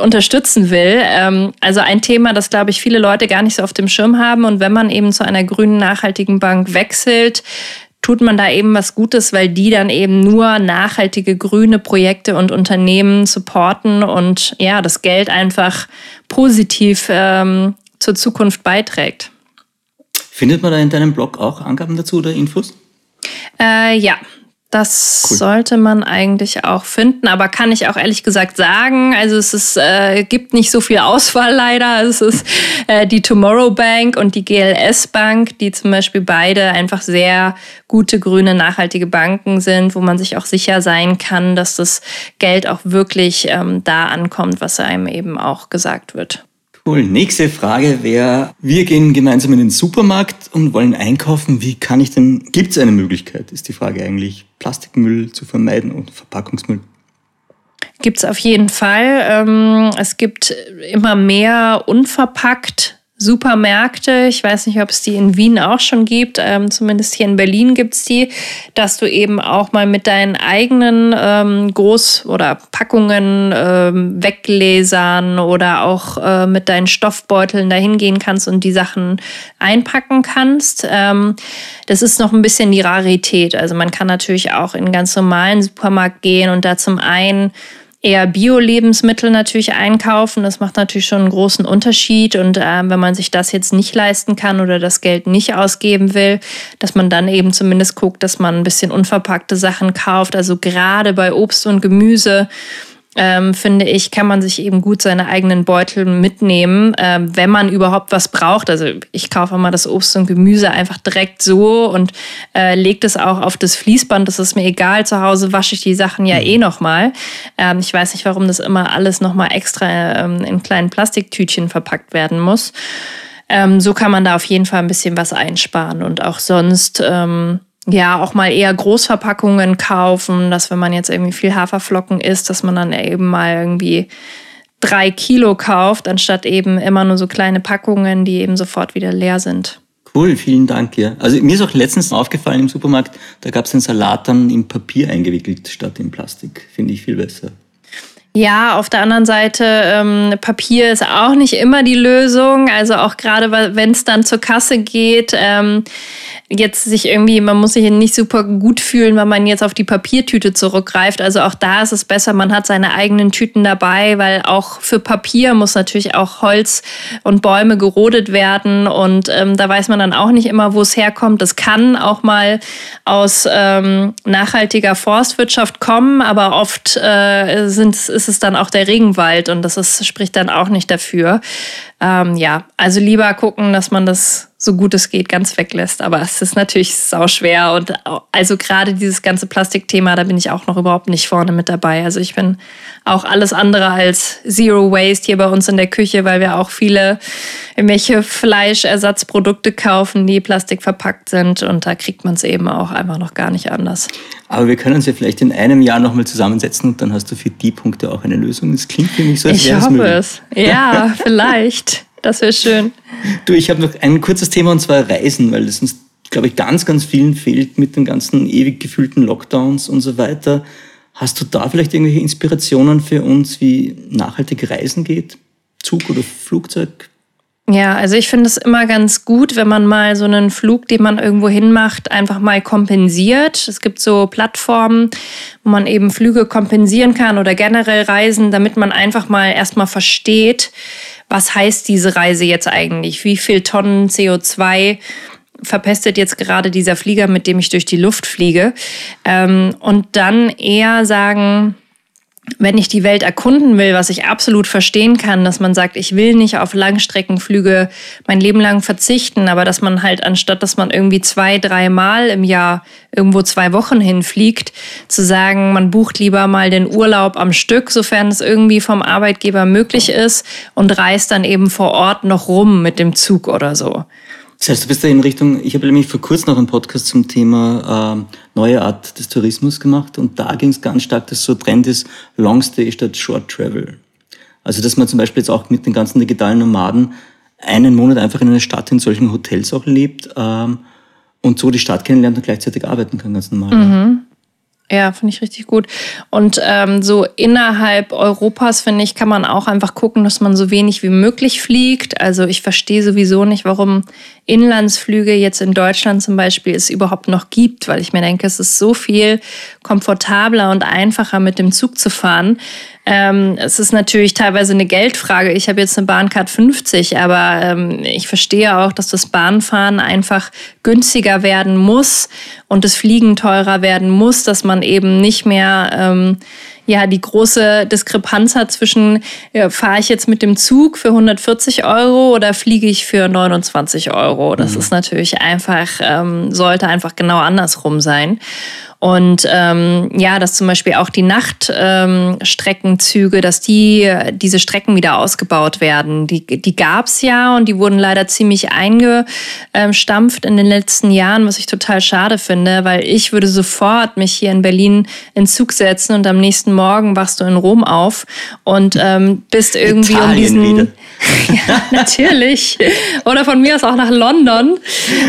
unterstützen will. Ähm, also ein Thema, das, glaube ich, viele Leute gar nicht so auf dem Schirm haben. Und wenn man eben zu einer grünen, nachhaltigen Bank wechselt, wechselt, tut man da eben was Gutes, weil die dann eben nur nachhaltige grüne Projekte und Unternehmen supporten und ja, das Geld einfach positiv ähm, zur Zukunft beiträgt. Findet man da in deinem Blog auch Angaben dazu oder Infos? Äh, ja, das cool. sollte man eigentlich auch finden, aber kann ich auch ehrlich gesagt sagen. Also es ist, äh, gibt nicht so viel Auswahl leider. Es ist äh, die Tomorrow Bank und die GLS Bank, die zum Beispiel beide einfach sehr gute, grüne, nachhaltige Banken sind, wo man sich auch sicher sein kann, dass das Geld auch wirklich ähm, da ankommt, was einem eben auch gesagt wird. Cool. Nächste Frage wäre, wir gehen gemeinsam in den Supermarkt und wollen einkaufen. Wie kann ich denn, gibt es eine Möglichkeit, ist die Frage eigentlich, Plastikmüll zu vermeiden und Verpackungsmüll? Gibt es auf jeden Fall. Ähm, es gibt immer mehr unverpackt Supermärkte, ich weiß nicht, ob es die in Wien auch schon gibt, ähm, zumindest hier in Berlin gibt es die, dass du eben auch mal mit deinen eigenen ähm, Groß- oder Packungen, ähm, Weggläsern oder auch äh, mit deinen Stoffbeuteln dahin gehen kannst und die Sachen einpacken kannst. Ähm, das ist noch ein bisschen die Rarität. Also man kann natürlich auch in ganz normalen Supermarkt gehen und da zum einen eher Bio-Lebensmittel natürlich einkaufen. Das macht natürlich schon einen großen Unterschied. Und äh, wenn man sich das jetzt nicht leisten kann oder das Geld nicht ausgeben will, dass man dann eben zumindest guckt, dass man ein bisschen unverpackte Sachen kauft. Also gerade bei Obst und Gemüse ähm, finde ich, kann man sich eben gut seine eigenen Beutel mitnehmen, ähm, wenn man überhaupt was braucht. Also ich kaufe mal das Obst und Gemüse einfach direkt so und äh, lege es auch auf das Fließband. Das ist mir egal. Zu Hause wasche ich die Sachen ja eh nochmal. Ähm, ich weiß nicht, warum das immer alles nochmal extra ähm, in kleinen Plastiktütchen verpackt werden muss. Ähm, so kann man da auf jeden Fall ein bisschen was einsparen und auch sonst ähm, ja auch mal eher Großverpackungen kaufen, dass wenn man jetzt irgendwie viel Haferflocken isst, dass man dann eben mal irgendwie drei Kilo kauft, anstatt eben immer nur so kleine Packungen, die eben sofort wieder leer sind. Cool, vielen Dank. Ja. Also mir ist auch letztens aufgefallen im Supermarkt, da gab es den Salat dann in Papier eingewickelt statt in Plastik. Finde ich viel besser. Ja, auf der anderen Seite, ähm, Papier ist auch nicht immer die Lösung. Also auch gerade, wenn es dann zur Kasse geht, ähm, jetzt sich irgendwie, man muss sich nicht super gut fühlen, wenn man jetzt auf die Papiertüte zurückgreift. Also auch da ist es besser, man hat seine eigenen Tüten dabei, weil auch für Papier muss natürlich auch Holz und Bäume gerodet werden. Und ähm, da weiß man dann auch nicht immer, wo es herkommt. Das kann auch mal aus ähm, nachhaltiger Forstwirtschaft kommen, aber oft äh, sind, ist es dann auch der Regenwald und das ist, spricht dann auch nicht dafür. Ähm, ja, also lieber gucken, dass man das so gut es geht ganz weglässt. Aber es ist natürlich sau schwer. Und also gerade dieses ganze Plastikthema, da bin ich auch noch überhaupt nicht vorne mit dabei. Also ich bin auch alles andere als Zero Waste hier bei uns in der Küche, weil wir auch viele irgendwelche Fleischersatzprodukte kaufen, die plastikverpackt sind. Und da kriegt man es eben auch einfach noch gar nicht anders. Aber wir können uns ja vielleicht in einem Jahr nochmal zusammensetzen und dann hast du für die Punkte auch eine Lösung. Das klingt für mich so, als wäre es möglich. Ich hoffe es. Ja, vielleicht. Das wäre schön. Du, ich habe noch ein kurzes Thema und zwar Reisen, weil das uns, glaube ich, ganz, ganz vielen fehlt mit den ganzen ewig gefühlten Lockdowns und so weiter. Hast du da vielleicht irgendwelche Inspirationen für uns, wie nachhaltig Reisen geht? Zug oder Flugzeug? Ja, also ich finde es immer ganz gut, wenn man mal so einen Flug, den man irgendwo hin macht, einfach mal kompensiert. Es gibt so Plattformen, wo man eben Flüge kompensieren kann oder generell Reisen, damit man einfach mal erstmal versteht, was heißt diese Reise jetzt eigentlich? Wie viel Tonnen CO2 verpestet jetzt gerade dieser Flieger, mit dem ich durch die Luft fliege? Ähm, und dann eher sagen, wenn ich die Welt erkunden will, was ich absolut verstehen kann, dass man sagt, ich will nicht auf Langstreckenflüge mein Leben lang verzichten, aber dass man halt anstatt, dass man irgendwie zwei, drei Mal im Jahr irgendwo zwei Wochen hinfliegt, zu sagen, man bucht lieber mal den Urlaub am Stück, sofern es irgendwie vom Arbeitgeber möglich ist und reist dann eben vor Ort noch rum mit dem Zug oder so. Das heißt, du bist da in Richtung, ich habe nämlich vor kurzem noch einen Podcast zum Thema äh, neue Art des Tourismus gemacht und da ging es ganz stark, dass so Trend ist, Long Stay statt Short Travel. Also dass man zum Beispiel jetzt auch mit den ganzen digitalen Nomaden einen Monat einfach in einer Stadt in solchen Hotels auch lebt ähm, und so die Stadt kennenlernt und gleichzeitig arbeiten kann, ganz normal. Mhm. Ja, finde ich richtig gut. Und ähm, so innerhalb Europas, finde ich, kann man auch einfach gucken, dass man so wenig wie möglich fliegt. Also ich verstehe sowieso nicht, warum Inlandsflüge jetzt in Deutschland zum Beispiel es überhaupt noch gibt, weil ich mir denke, es ist so viel komfortabler und einfacher mit dem Zug zu fahren. Ähm, es ist natürlich teilweise eine Geldfrage. Ich habe jetzt eine Bahncard 50, aber ähm, ich verstehe auch, dass das Bahnfahren einfach günstiger werden muss und das Fliegen teurer werden muss, dass man eben nicht mehr ähm, ja die große Diskrepanz hat zwischen, ja, fahre ich jetzt mit dem Zug für 140 Euro oder fliege ich für 29 Euro. Das mhm. ist natürlich einfach, ähm, sollte einfach genau andersrum sein. Und ähm, ja, dass zum Beispiel auch die Nachtstreckenzüge, ähm, dass die diese Strecken wieder ausgebaut werden. Die, die gab es ja und die wurden leider ziemlich eingestampft in den letzten Jahren, was ich total schade finde, weil ich würde sofort mich hier in Berlin in Zug setzen und am nächsten Morgen wachst du in Rom auf und ähm, bist irgendwie Italien um diesen. Wieder. ja, natürlich. Oder von mir aus auch nach London.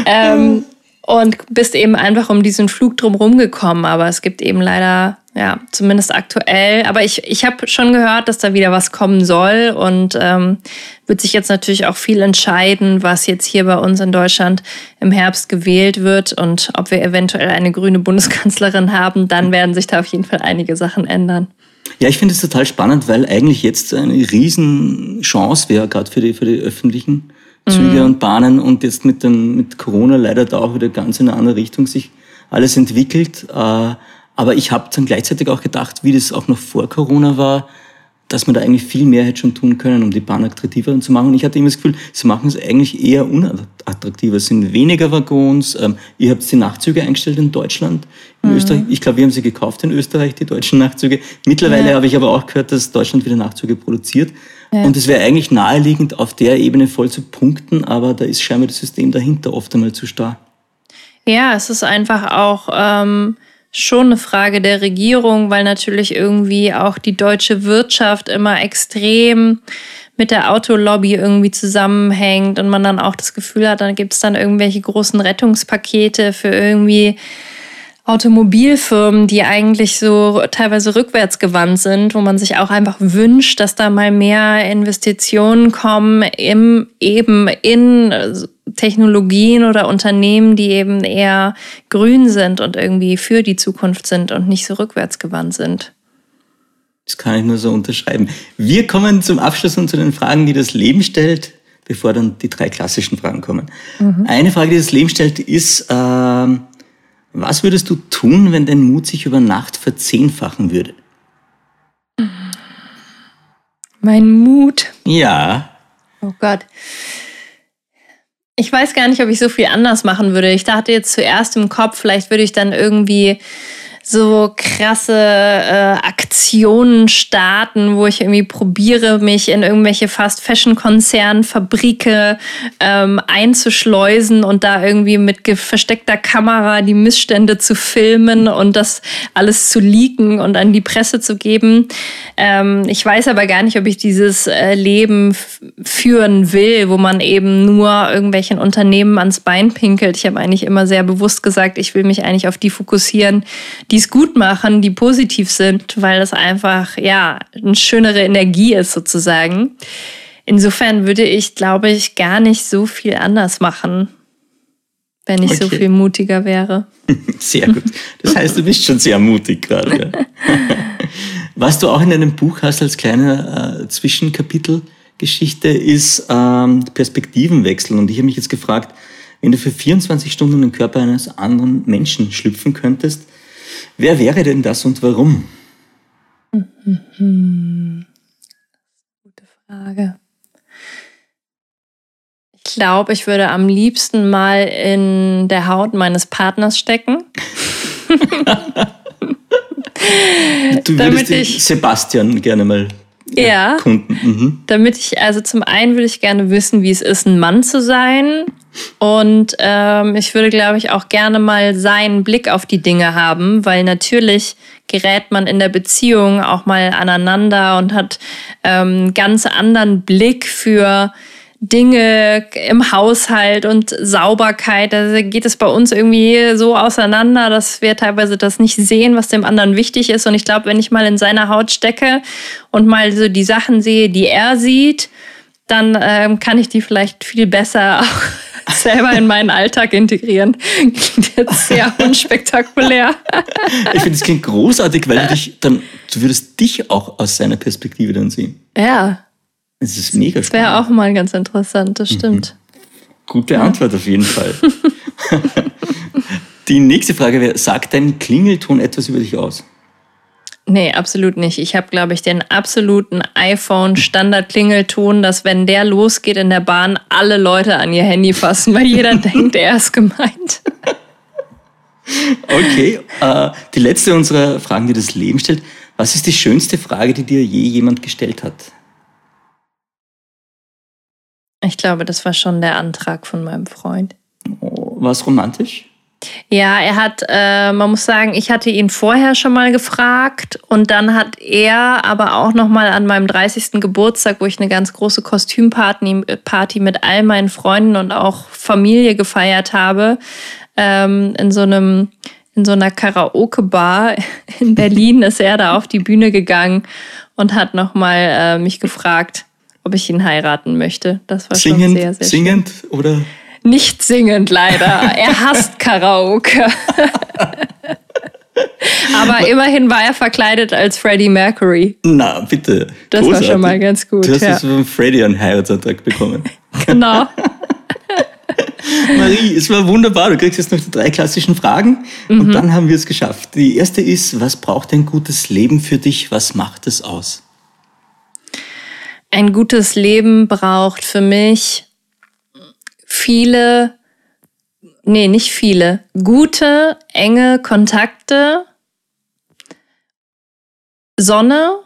Ähm, und bist eben einfach um diesen Flug drumherum gekommen. Aber es gibt eben leider, ja, zumindest aktuell. Aber ich, ich habe schon gehört, dass da wieder was kommen soll und ähm, wird sich jetzt natürlich auch viel entscheiden, was jetzt hier bei uns in Deutschland im Herbst gewählt wird und ob wir eventuell eine grüne Bundeskanzlerin haben. Dann werden sich da auf jeden Fall einige Sachen ändern. Ja, ich finde es total spannend, weil eigentlich jetzt eine Riesenchance wäre, gerade für die, für die öffentlichen Züge mhm. und Bahnen und jetzt mit, dem, mit Corona leider da auch wieder ganz in eine andere Richtung sich alles entwickelt. Äh, aber ich habe dann gleichzeitig auch gedacht, wie das auch noch vor Corona war, dass man da eigentlich viel mehr hätte schon tun können, um die Bahn attraktiver zu machen. Und ich hatte immer das Gefühl, sie machen es eigentlich eher unattraktiver. Es sind weniger Waggons. Ähm, ihr habt die Nachtzüge eingestellt in Deutschland, in mhm. Österreich. Ich glaube, wir haben sie gekauft in Österreich, die deutschen Nachtzüge. Mittlerweile ja. habe ich aber auch gehört, dass Deutschland wieder Nachtzüge produziert. Ja. Und es wäre eigentlich naheliegend, auf der Ebene voll zu punkten, aber da ist scheinbar das System dahinter oft einmal zu starr. Ja, es ist einfach auch ähm, schon eine Frage der Regierung, weil natürlich irgendwie auch die deutsche Wirtschaft immer extrem mit der Autolobby irgendwie zusammenhängt und man dann auch das Gefühl hat, dann gibt es dann irgendwelche großen Rettungspakete für irgendwie Automobilfirmen, die eigentlich so teilweise rückwärtsgewandt sind, wo man sich auch einfach wünscht, dass da mal mehr Investitionen kommen im eben in Technologien oder Unternehmen, die eben eher grün sind und irgendwie für die Zukunft sind und nicht so rückwärtsgewandt sind. Das kann ich nur so unterschreiben. Wir kommen zum Abschluss und zu den Fragen, die das Leben stellt, bevor dann die drei klassischen Fragen kommen. Mhm. Eine Frage, die das Leben stellt, ist, äh, was würdest du tun, wenn dein Mut sich über Nacht verzehnfachen würde? Mein Mut? Ja. Oh Gott. Ich weiß gar nicht, ob ich so viel anders machen würde. Ich dachte jetzt zuerst im Kopf, vielleicht würde ich dann irgendwie so krasse äh, Aktionen starten, wo ich irgendwie probiere, mich in irgendwelche Fast-Fashion-Konzernen, Fabrike ähm, einzuschleusen und da irgendwie mit versteckter Kamera die Missstände zu filmen und das alles zu leaken und an die Presse zu geben. Ähm, ich weiß aber gar nicht, ob ich dieses äh, Leben führen will, wo man eben nur irgendwelchen Unternehmen ans Bein pinkelt. Ich habe eigentlich immer sehr bewusst gesagt, ich will mich eigentlich auf die fokussieren, die die es gut machen, die positiv sind, weil es einfach, ja, eine schönere Energie ist sozusagen. insofern würde ich, glaube ich, gar nicht so viel anders machen, wenn ich okay. so viel mutiger wäre. Sehr gut. Das heißt, du bist schon sehr mutig gerade. Was du auch in deinem Buch hast als kleine äh, Zwischenkapitelgeschichte ist ähm, Perspektivenwechsel. Und ich habe mich jetzt gefragt, wenn du für 24 Stunden in den Körper eines anderen Menschen schlüpfen könntest, wer wäre denn das und warum? Gute Frage. Ich glaube, ich würde am liebsten mal in der Haut meines Partners stecken. du würdest ich, Sebastian gerne mal ja, Kunden. Mhm. Damit ich, also zum einen würde ich gerne wissen, wie es ist, ein Mann zu sein. Und ähm, ich würde, glaube ich, auch gerne mal seinen Blick auf die Dinge haben, weil natürlich gerät man in der Beziehung auch mal aneinander und hat ähm, ganz anderen Blick für Dinge im Haushalt und Sauberkeit. Da geht es bei uns irgendwie so auseinander, dass wir teilweise das nicht sehen, was dem anderen wichtig ist. Und ich glaube, wenn ich mal in seiner Haut stecke und mal so die Sachen sehe, die er sieht, dann ähm, kann ich die vielleicht viel besser auch selber in meinen Alltag integrieren. Klingt jetzt sehr unspektakulär. ich finde, es klingt großartig, weil du dich dann, du würdest dich auch aus seiner Perspektive dann sehen. Ja, es ist mega spannend. Wäre auch mal ganz interessant, das stimmt. Mhm. Gute Antwort auf jeden Fall. Die nächste Frage wäre, sagt dein Klingelton etwas über dich aus? Nee, absolut nicht. Ich habe, glaube ich, den absoluten iPhone-Standard-Klingelton, dass wenn der losgeht in der Bahn, alle Leute an ihr Handy fassen, weil jeder denkt, er ist gemeint. Okay, äh, die letzte unserer Fragen, die das Leben stellt. Was ist die schönste Frage, die dir je jemand gestellt hat? Ich glaube, das war schon der Antrag von meinem Freund. Oh, war es romantisch? Ja, er hat, äh, man muss sagen, ich hatte ihn vorher schon mal gefragt und dann hat er aber auch noch mal an meinem 30. Geburtstag, wo ich eine ganz große Kostümparty Party mit all meinen Freunden und auch Familie gefeiert habe, ähm, in so einem in so einer Karaoke-Bar in Berlin ist er da auf die Bühne gegangen und hat noch mal äh, mich gefragt, ob ich ihn heiraten möchte. Das war singend, schon sehr, sehr Singend schön. oder? Nicht singend, leider. er hasst Karaoke. Aber immerhin war er verkleidet als Freddie Mercury. Na, bitte. Das Großartig. war schon mal ganz gut. Du hast ja. von Freddie einen Heiratsantrag bekommen. genau. Marie, es war wunderbar. Du kriegst jetzt noch die drei klassischen Fragen mhm. und dann haben wir es geschafft. Die erste ist, was braucht ein gutes Leben für dich? Was macht es aus? Ein gutes Leben braucht für mich viele, nee, nicht viele, gute, enge Kontakte, Sonne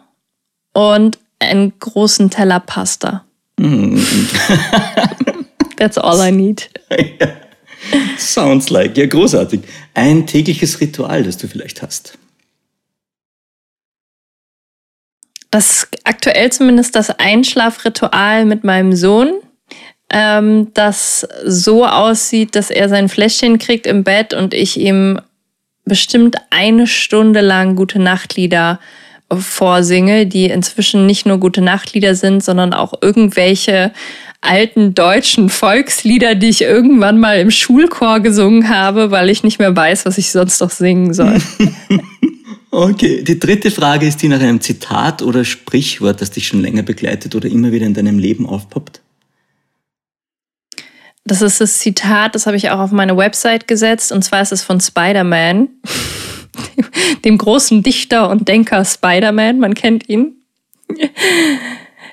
und einen großen Teller Pasta. Mm. That's all I need. Sounds like. Ja, großartig. Ein tägliches Ritual, das du vielleicht hast. Das aktuell zumindest das Einschlafritual mit meinem Sohn, ähm, das so aussieht, dass er sein Fläschchen kriegt im Bett und ich ihm bestimmt eine Stunde lang gute Nachtlieder vorsinge, die inzwischen nicht nur gute Nachtlieder sind, sondern auch irgendwelche alten deutschen Volkslieder, die ich irgendwann mal im Schulchor gesungen habe, weil ich nicht mehr weiß, was ich sonst noch singen soll. Okay, die dritte Frage ist die nach einem Zitat oder Sprichwort, das dich schon länger begleitet oder immer wieder in deinem Leben aufpoppt. Das ist das Zitat, das habe ich auch auf meine Website gesetzt, und zwar ist es von Spider-Man, dem großen Dichter und Denker Spider-Man, man kennt ihn,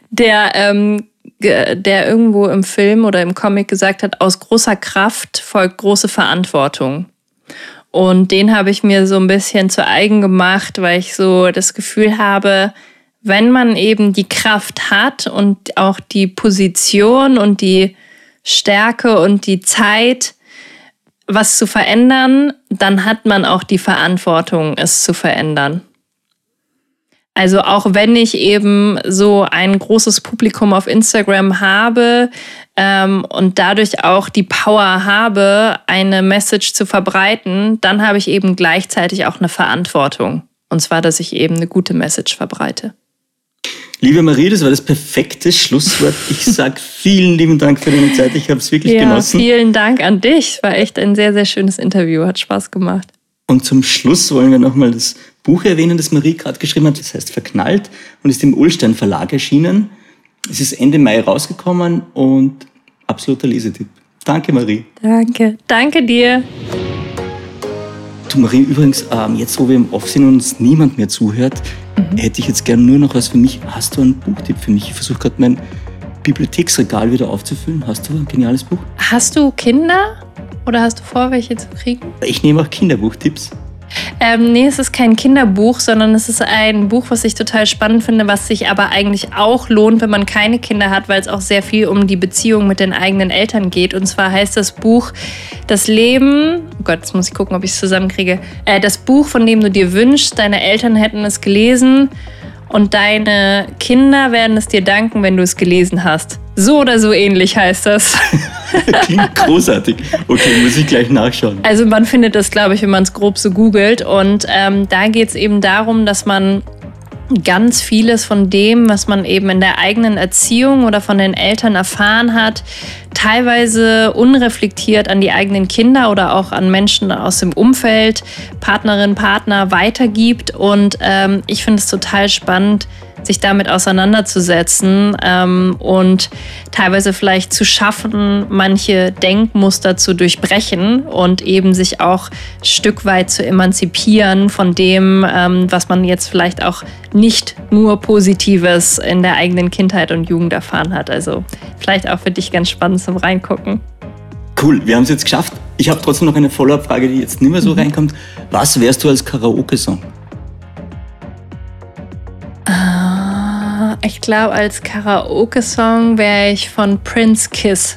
der, ähm, der irgendwo im Film oder im Comic gesagt hat, aus großer Kraft folgt große Verantwortung. Und den habe ich mir so ein bisschen zu eigen gemacht, weil ich so das Gefühl habe, wenn man eben die Kraft hat und auch die Position und die Stärke und die Zeit, was zu verändern, dann hat man auch die Verantwortung, es zu verändern. Also auch wenn ich eben so ein großes Publikum auf Instagram habe ähm, und dadurch auch die Power habe, eine Message zu verbreiten, dann habe ich eben gleichzeitig auch eine Verantwortung. Und zwar, dass ich eben eine gute Message verbreite. Liebe Marie, das war das perfekte Schlusswort. Ich sage vielen lieben Dank für deine Zeit. Ich habe es wirklich ja, genossen. Vielen Dank an dich. War echt ein sehr, sehr schönes Interview. Hat Spaß gemacht. Und zum Schluss wollen wir nochmal das Buch erwähnen, das Marie gerade geschrieben hat. Das heißt Verknallt und ist im Ulstein Verlag erschienen. Es ist Ende Mai rausgekommen und absoluter Lesetipp. Danke, Marie. Danke. Danke dir. Du, Marie, übrigens, ähm, jetzt wo wir im Off sind und uns niemand mehr zuhört, mhm. hätte ich jetzt gern nur noch was für mich. Hast du einen Buchtipp für mich? Ich versuche gerade mein Bibliotheksregal wieder aufzufüllen. Hast du ein geniales Buch? Hast du Kinder oder hast du vor, welche zu kriegen? Ich nehme auch Kinderbuchtipps. Ähm, nee, es ist kein Kinderbuch, sondern es ist ein Buch, was ich total spannend finde, was sich aber eigentlich auch lohnt, wenn man keine Kinder hat, weil es auch sehr viel um die Beziehung mit den eigenen Eltern geht. Und zwar heißt das Buch Das Leben, oh Gott, jetzt muss ich gucken, ob ich es zusammenkriege, äh, das Buch, von dem du dir wünschst, deine Eltern hätten es gelesen und deine Kinder werden es dir danken, wenn du es gelesen hast. So oder so ähnlich heißt das. Klingt großartig. Okay, muss ich gleich nachschauen. Also man findet das, glaube ich, wenn man es grob so googelt. Und ähm, da geht es eben darum, dass man ganz vieles von dem, was man eben in der eigenen Erziehung oder von den Eltern erfahren hat, teilweise unreflektiert an die eigenen Kinder oder auch an Menschen aus dem Umfeld, Partnerin, Partner weitergibt. Und ähm, ich finde es total spannend, sich damit auseinanderzusetzen ähm, und teilweise vielleicht zu schaffen, manche Denkmuster zu durchbrechen und eben sich auch Stück weit zu emanzipieren von dem, ähm, was man jetzt vielleicht auch nicht nur Positives in der eigenen Kindheit und Jugend erfahren hat. Also vielleicht auch für dich ganz spannend zum Reingucken. Cool, wir haben es jetzt geschafft. Ich habe trotzdem noch eine Follow-up-Frage, die jetzt nicht mehr so mhm. reinkommt. Was wärst du als Karaoke-Song? Ich glaube, als Karaoke-Song wäre ich von Prince Kiss.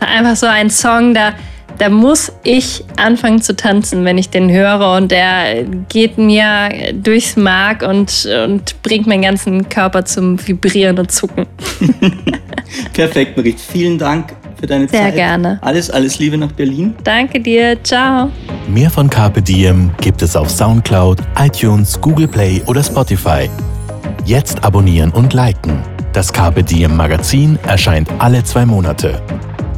Einfach so ein Song, da, da muss ich anfangen zu tanzen, wenn ich den höre. Und der geht mir durchs Mark und, und bringt meinen ganzen Körper zum Vibrieren und Zucken. Perfekt, Bericht. Vielen Dank für deine Sehr Zeit. Sehr gerne. Alles, alles Liebe nach Berlin. Danke dir. Ciao. Mehr von Carpe Diem gibt es auf Soundcloud, iTunes, Google Play oder Spotify. Jetzt abonnieren und liken. Das Carpe Diem Magazin erscheint alle zwei Monate.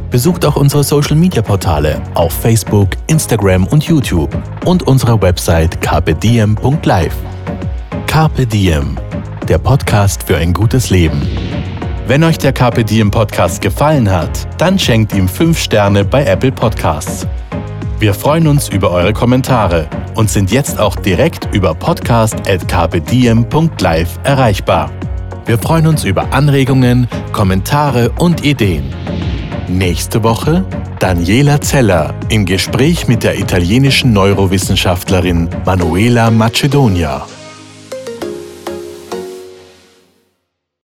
Besucht auch unsere Social Media Portale auf Facebook, Instagram und YouTube und unsere Website carpediem.live. Carpe Diem, der Podcast für ein gutes Leben. Wenn euch der Carpe Diem Podcast gefallen hat, dann schenkt ihm 5 Sterne bei Apple Podcasts. Wir freuen uns über eure Kommentare und sind jetzt auch direkt über podcast.kpdm.live erreichbar. Wir freuen uns über Anregungen, Kommentare und Ideen. Nächste Woche Daniela Zeller im Gespräch mit der italienischen Neurowissenschaftlerin Manuela Macedonia.